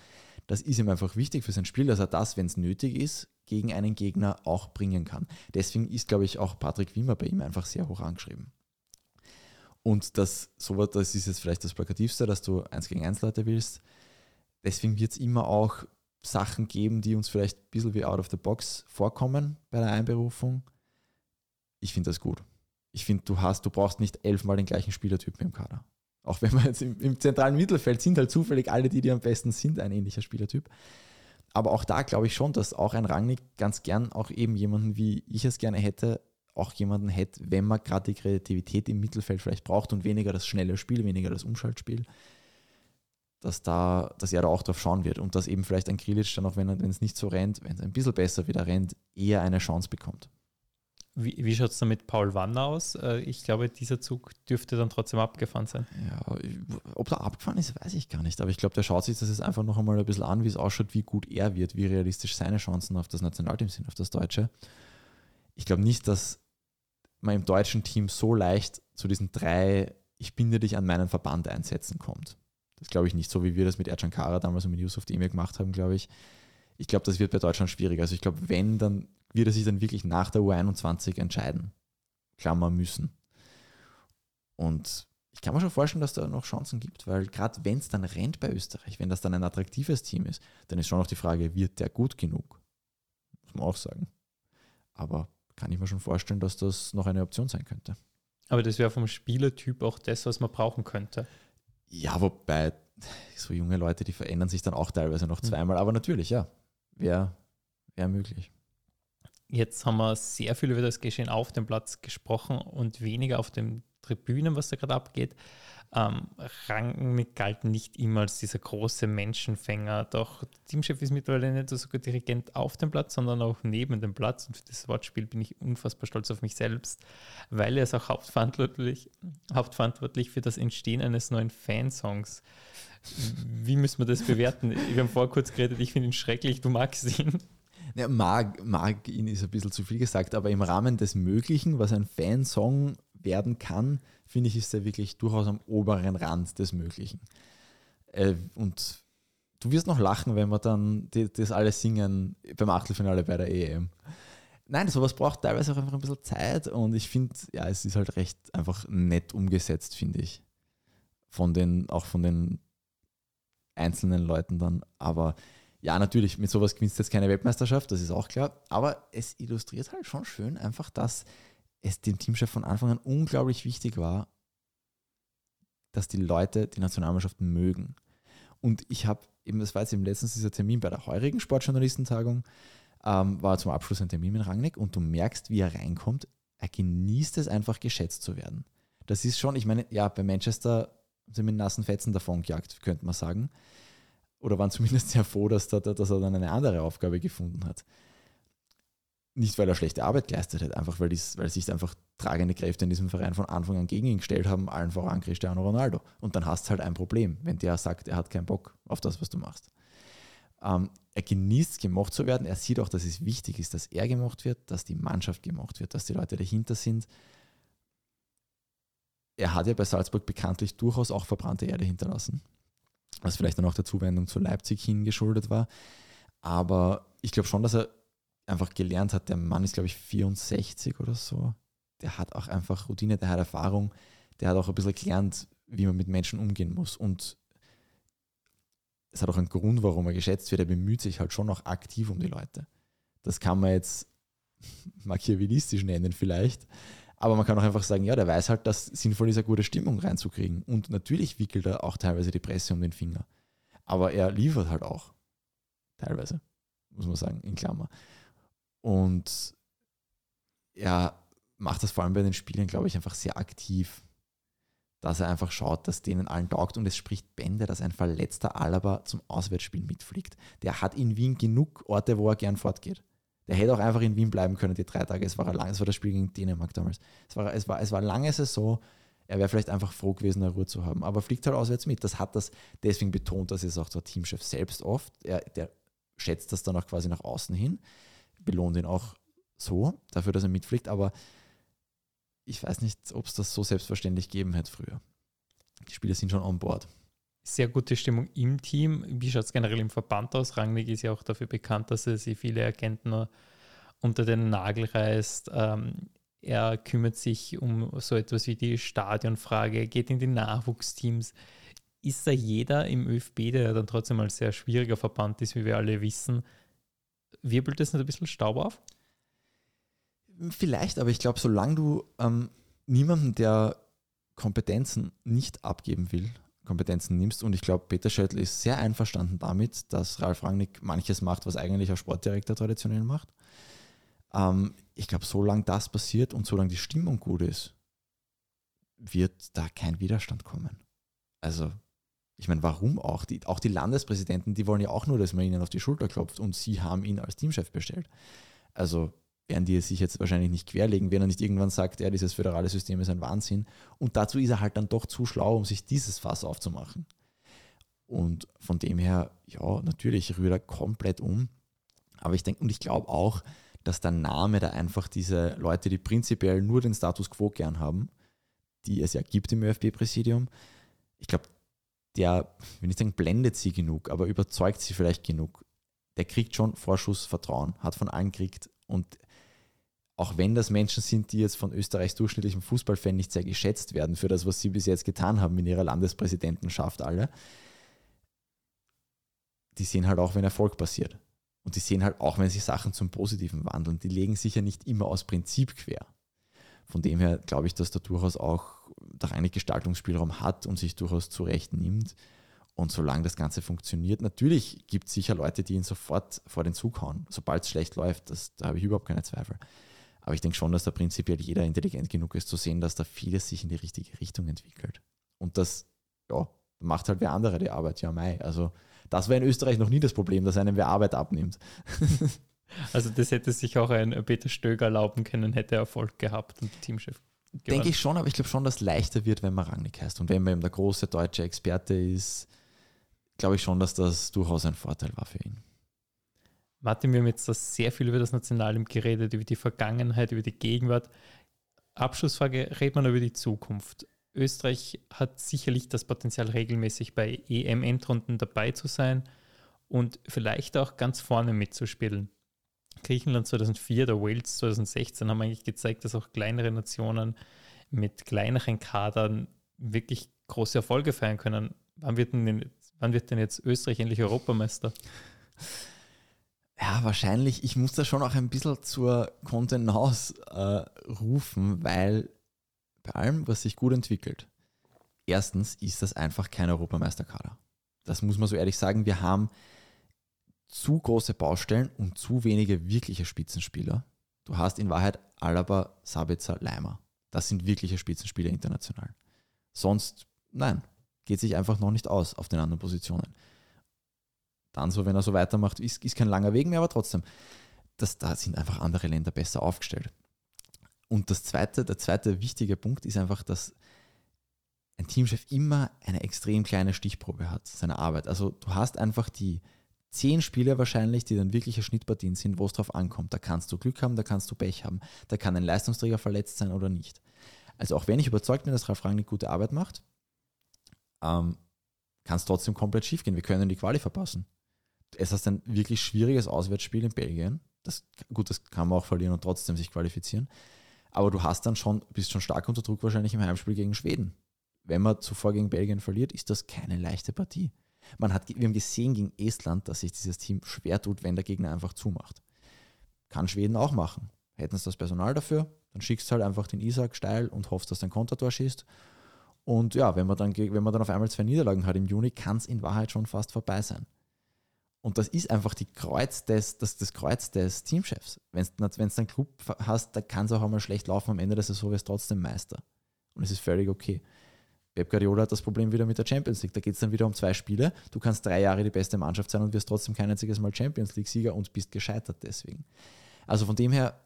Das ist ihm einfach wichtig für sein Spiel, dass er das, wenn es nötig ist, gegen einen Gegner auch bringen kann. Deswegen ist, glaube ich, auch Patrick Wimmer bei ihm einfach sehr hoch angeschrieben. Und das, so, das ist jetzt vielleicht das Plakativste, dass du 1 gegen 1 Leute willst. Deswegen wird es immer auch Sachen geben, die uns vielleicht ein bisschen wie out of the box vorkommen bei der Einberufung. Ich finde das gut. Ich finde, du hast, du brauchst nicht elfmal den gleichen Spielertypen im Kader. Auch wenn man jetzt im, im, zentralen Mittelfeld sind halt zufällig alle, die dir am besten sind, ein ähnlicher Spielertyp. Aber auch da glaube ich schon, dass auch ein Rangnick ganz gern auch eben jemanden, wie ich es gerne hätte, auch jemanden hätte, wenn man gerade die Kreativität im Mittelfeld vielleicht braucht und weniger das schnelle Spiel, weniger das Umschaltspiel, dass, da, dass er da auch drauf schauen wird und dass eben vielleicht ein Grilic dann auch, wenn es nicht so rennt, wenn es ein bisschen besser wieder rennt, eher eine Chance bekommt.
Wie, wie schaut es dann mit Paul Wanner aus? Äh, ich glaube, dieser Zug dürfte dann trotzdem abgefahren sein.
Ja, ob er abgefahren ist, weiß ich gar nicht. Aber ich glaube, der schaut sich das jetzt einfach noch einmal ein bisschen an, wie es ausschaut, wie gut er wird, wie realistisch seine Chancen auf das Nationalteam sind, auf das Deutsche. Ich glaube nicht, dass man im deutschen Team so leicht zu diesen drei, ich binde dich an meinen Verband einsetzen kommt. Das glaube ich nicht, so wie wir das mit Ercan Kara damals und mit Yusuf Demir gemacht haben, glaube ich. Ich glaube, das wird bei Deutschland schwierig. Also ich glaube, wenn, dann wird er sich dann wirklich nach der U21 entscheiden. Klammer müssen. Und ich kann mir schon vorstellen, dass da noch Chancen gibt, weil gerade wenn es dann rennt bei Österreich, wenn das dann ein attraktives Team ist, dann ist schon noch die Frage, wird der gut genug? Muss man auch sagen. Aber kann ich mir schon vorstellen, dass das noch eine Option sein könnte.
Aber das wäre vom Spielertyp auch das, was man brauchen könnte.
Ja, wobei so junge Leute, die verändern sich dann auch teilweise noch hm. zweimal. Aber natürlich, ja, wäre wär möglich.
Jetzt haben wir sehr viel über das Geschehen auf dem Platz gesprochen und weniger auf den Tribünen, was da gerade abgeht. Ähm, Rangnick galt nicht immer als dieser große Menschenfänger. Doch Teamchef ist mittlerweile nicht so sogar Dirigent auf dem Platz, sondern auch neben dem Platz. Und für das Wortspiel bin ich unfassbar stolz auf mich selbst, weil er ist auch hauptverantwortlich, hauptverantwortlich für das Entstehen eines neuen Fansongs. Wie müssen wir das bewerten? Wir haben vorher kurz geredet, ich finde ihn schrecklich, du magst ihn.
Ja, mag, mag ihn ist ein bisschen zu viel gesagt, aber im Rahmen des Möglichen, was ein Fansong werden kann, finde ich, ist er wirklich durchaus am oberen Rand des Möglichen. Äh, und du wirst noch lachen, wenn wir dann die, das alles singen beim Achtelfinale bei der EM. Nein, sowas braucht teilweise auch einfach ein bisschen Zeit und ich finde, ja, es ist halt recht einfach nett umgesetzt, finde ich. Von den, auch von den einzelnen Leuten dann. Aber ja, natürlich, mit sowas gewinnst du jetzt keine Weltmeisterschaft, das ist auch klar. Aber es illustriert halt schon schön einfach, dass es dem Teamchef von Anfang an unglaublich wichtig war, dass die Leute die Nationalmannschaft mögen. Und ich habe eben, das war jetzt eben letztens dieser Termin bei der heurigen Sportjournalistentagung, ähm, war zum Abschluss ein Termin mit Rangnick und du merkst, wie er reinkommt, er genießt es einfach geschätzt zu werden. Das ist schon, ich meine, ja, bei Manchester sind mit nassen Fetzen davon gejagt, könnte man sagen. Oder waren zumindest sehr froh, dass, da, dass er dann eine andere Aufgabe gefunden hat. Nicht, weil er schlechte Arbeit geleistet hat, einfach weil, dies, weil sich einfach tragende Kräfte in diesem Verein von Anfang an gegen ihn gestellt haben, allen voran Cristiano Ronaldo. Und dann hast du halt ein Problem, wenn der sagt, er hat keinen Bock auf das, was du machst. Ähm, er genießt, gemocht zu werden. Er sieht auch, dass es wichtig ist, dass er gemocht wird, dass die Mannschaft gemocht wird, dass die Leute dahinter sind er hat ja bei Salzburg bekanntlich durchaus auch verbrannte Erde hinterlassen, was vielleicht dann auch der Zuwendung zu Leipzig hingeschuldet war. Aber ich glaube schon, dass er einfach gelernt hat, der Mann ist, glaube ich, 64 oder so. Der hat auch einfach Routine, der hat Erfahrung, der hat auch ein bisschen gelernt, wie man mit Menschen umgehen muss. Und es hat auch einen Grund, warum er geschätzt wird. Er bemüht sich halt schon auch aktiv um die Leute. Das kann man jetzt machiavellistisch nennen vielleicht, aber man kann auch einfach sagen, ja, der weiß halt, dass sinnvoll ist, eine gute Stimmung reinzukriegen. Und natürlich wickelt er auch teilweise die Presse um den Finger. Aber er liefert halt auch. Teilweise, muss man sagen, in Klammer. Und er macht das vor allem bei den Spielen, glaube ich, einfach sehr aktiv. Dass er einfach schaut, dass denen allen taugt. Und es spricht Bände, dass ein verletzter Alaba zum Auswärtsspiel mitfliegt. Der hat in Wien genug Orte, wo er gern fortgeht. Der hätte auch einfach in Wien bleiben können, die drei Tage. Es war, lang, es war das Spiel gegen Dänemark damals. Es war, es war, es war lange Saison. Er wäre vielleicht einfach froh gewesen, eine Ruhe zu haben. Aber fliegt halt auswärts mit. Das hat das deswegen betont, dass es auch der Teamchef selbst oft. Er, der schätzt das dann auch quasi nach außen hin, belohnt ihn auch so dafür, dass er mitfliegt. Aber ich weiß nicht, ob es das so selbstverständlich gegeben hätte früher. Die Spieler sind schon on board
sehr gute Stimmung im Team. Wie schaut es generell im Verband aus? Rangnick ist ja auch dafür bekannt, dass er sich viele Erkenntnisse unter den Nagel reißt. Ähm, er kümmert sich um so etwas wie die Stadionfrage, geht in die Nachwuchsteams. Ist da jeder im ÖFB, der dann trotzdem ein sehr schwieriger Verband ist, wie wir alle wissen, wirbelt das nicht ein bisschen Staub auf?
Vielleicht, aber ich glaube, solange du ähm, niemanden, der Kompetenzen nicht abgeben will, Kompetenzen nimmst. Und ich glaube, Peter Schöttl ist sehr einverstanden damit, dass Ralf Rangnick manches macht, was eigentlich ein Sportdirektor traditionell macht. Ähm, ich glaube, solange das passiert und solange die Stimmung gut ist, wird da kein Widerstand kommen. Also, ich meine, warum auch? Die, auch die Landespräsidenten, die wollen ja auch nur, dass man ihnen auf die Schulter klopft und sie haben ihn als Teamchef bestellt. Also, werden die sich jetzt wahrscheinlich nicht querlegen, wenn er nicht irgendwann sagt, ja, dieses föderale System ist ein Wahnsinn. Und dazu ist er halt dann doch zu schlau, um sich dieses Fass aufzumachen. Und von dem her, ja, natürlich rührt er komplett um. Aber ich denke, und ich glaube auch, dass der Name da einfach diese Leute, die prinzipiell nur den Status quo gern haben, die es ja gibt im ÖFB-Präsidium, ich glaube, der, wenn ich sagen, blendet sie genug, aber überzeugt sie vielleicht genug. Der kriegt schon Vorschussvertrauen, hat von allen gekriegt und auch wenn das Menschen sind, die jetzt von Österreichs durchschnittlichem Fußballfan nicht sehr geschätzt werden für das, was sie bis jetzt getan haben in ihrer Landespräsidentenschaft alle, die sehen halt auch, wenn Erfolg passiert. Und die sehen halt auch, wenn sich Sachen zum Positiven wandeln. Die legen sich ja nicht immer aus Prinzip quer. Von dem her glaube ich, dass da durchaus auch der eigentlich Gestaltungsspielraum hat und sich durchaus zurecht nimmt. Und solange das Ganze funktioniert, natürlich gibt es sicher Leute, die ihn sofort vor den Zug hauen, sobald es schlecht läuft. Das, da habe ich überhaupt keine Zweifel. Aber ich denke schon, dass da prinzipiell jeder intelligent genug ist, zu sehen, dass da vieles sich in die richtige Richtung entwickelt. Und das, ja, macht halt wer andere die Arbeit, ja, Mai. Also, das war in Österreich noch nie das Problem, dass einem wer Arbeit abnimmt.
Also, das hätte sich auch ein Peter Stöger erlauben können, hätte Erfolg gehabt und Teamchef.
Denke ich schon, aber ich glaube schon, dass es leichter wird, wenn man Rangnick heißt. Und wenn man eben der große deutsche Experte ist, glaube ich schon, dass das durchaus ein Vorteil war für ihn.
Martin, wir haben jetzt sehr viel über das Nationalteam geredet, über die Vergangenheit, über die Gegenwart. Abschlussfrage, redet man über die Zukunft. Österreich hat sicherlich das Potenzial, regelmäßig bei EM-Endrunden dabei zu sein und vielleicht auch ganz vorne mitzuspielen. Griechenland 2004 oder Wales 2016 haben eigentlich gezeigt, dass auch kleinere Nationen mit kleineren Kadern wirklich große Erfolge feiern können. Wann wird denn, wann wird denn jetzt Österreich endlich Europameister?
Ja, wahrscheinlich. Ich muss da schon auch ein bisschen zur Kontenance äh, rufen, weil bei allem, was sich gut entwickelt, erstens ist das einfach kein Europameisterkader. Das muss man so ehrlich sagen. Wir haben zu große Baustellen und zu wenige wirkliche Spitzenspieler. Du hast in Wahrheit Alaba, Sabitzer, Leimer. Das sind wirkliche Spitzenspieler international. Sonst, nein, geht sich einfach noch nicht aus auf den anderen Positionen. Dann so, wenn er so weitermacht, ist, ist kein langer Weg mehr, aber trotzdem, das, da sind einfach andere Länder besser aufgestellt. Und das zweite, der zweite wichtige Punkt ist einfach, dass ein Teamchef immer eine extrem kleine Stichprobe hat, seiner Arbeit. Also du hast einfach die zehn Spieler wahrscheinlich, die dann wirkliche Schnittpartien sind, wo es drauf ankommt. Da kannst du Glück haben, da kannst du Pech haben. Da kann ein Leistungsträger verletzt sein oder nicht. Also auch wenn ich überzeugt bin, dass Ralf Rangnick gute Arbeit macht, ähm, kann es trotzdem komplett schief gehen. Wir können die Quali verpassen. Es ist ein wirklich schwieriges Auswärtsspiel in Belgien. Das, gut, das kann man auch verlieren und trotzdem sich qualifizieren. Aber du hast dann schon, bist schon stark unter Druck wahrscheinlich im Heimspiel gegen Schweden. Wenn man zuvor gegen Belgien verliert, ist das keine leichte Partie. Man hat, wir haben gesehen gegen Estland, dass sich dieses Team schwer tut, wenn der Gegner einfach zumacht. Kann Schweden auch machen. Hätten sie das Personal dafür, dann schickst du halt einfach den Isaac steil und hoffst, dass dein Kontertor schießt. Und ja, wenn man, dann, wenn man dann auf einmal zwei Niederlagen hat im Juni, kann es in Wahrheit schon fast vorbei sein. Und das ist einfach die Kreuz des, das, das Kreuz des Teamchefs. Wenn du einen Club hast, da kann es auch einmal schlecht laufen, am Ende der Saison wirst du trotzdem Meister. Und es ist völlig okay. Pep Guardiola hat das Problem wieder mit der Champions League. Da geht es dann wieder um zwei Spiele. Du kannst drei Jahre die beste Mannschaft sein und wirst trotzdem kein einziges Mal Champions League-Sieger und bist gescheitert deswegen. Also von dem her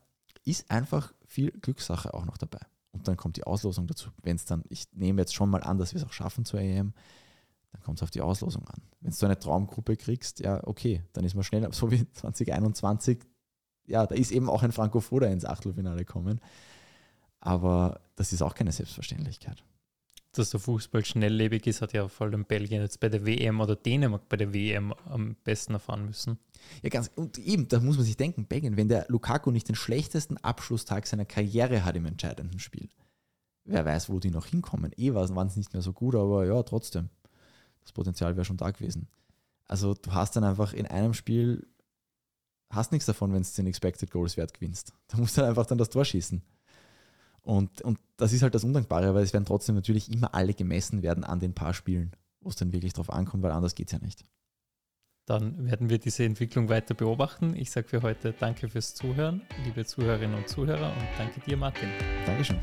ist einfach viel Glückssache auch noch dabei. Und dann kommt die Auslosung dazu. Wenn es dann, ich nehme jetzt schon mal an, dass wir es auch schaffen zur EM, dann kommt es auf die Auslosung an. Wenn du eine Traumgruppe kriegst, ja, okay, dann ist man schnell, so wie 2021, ja, da ist eben auch ein Franco Foda ins Achtelfinale kommen. Aber das ist auch keine Selbstverständlichkeit
dass der Fußball schnelllebig ist, hat ja vor allem Belgien jetzt bei der WM oder Dänemark bei der WM am besten erfahren müssen.
Ja, ganz, und eben, da muss man sich denken, Belgien, wenn der Lukaku nicht den schlechtesten Abschlusstag seiner Karriere hat im entscheidenden Spiel, wer weiß, wo die noch hinkommen. Eh waren es nicht mehr so gut, aber ja, trotzdem. Das Potenzial wäre schon da gewesen. Also du hast dann einfach in einem Spiel, hast nichts davon, wenn du den Expected Goals Wert gewinnst. Da musst du dann einfach dann das Tor schießen. Und, und das ist halt das Undankbare, weil es werden trotzdem natürlich immer alle gemessen werden an den paar Spielen, wo es dann wirklich drauf ankommt, weil anders geht es ja nicht.
Dann werden wir diese Entwicklung weiter beobachten. Ich sage für heute danke fürs Zuhören, liebe Zuhörerinnen und Zuhörer, und danke dir, Martin.
Dankeschön.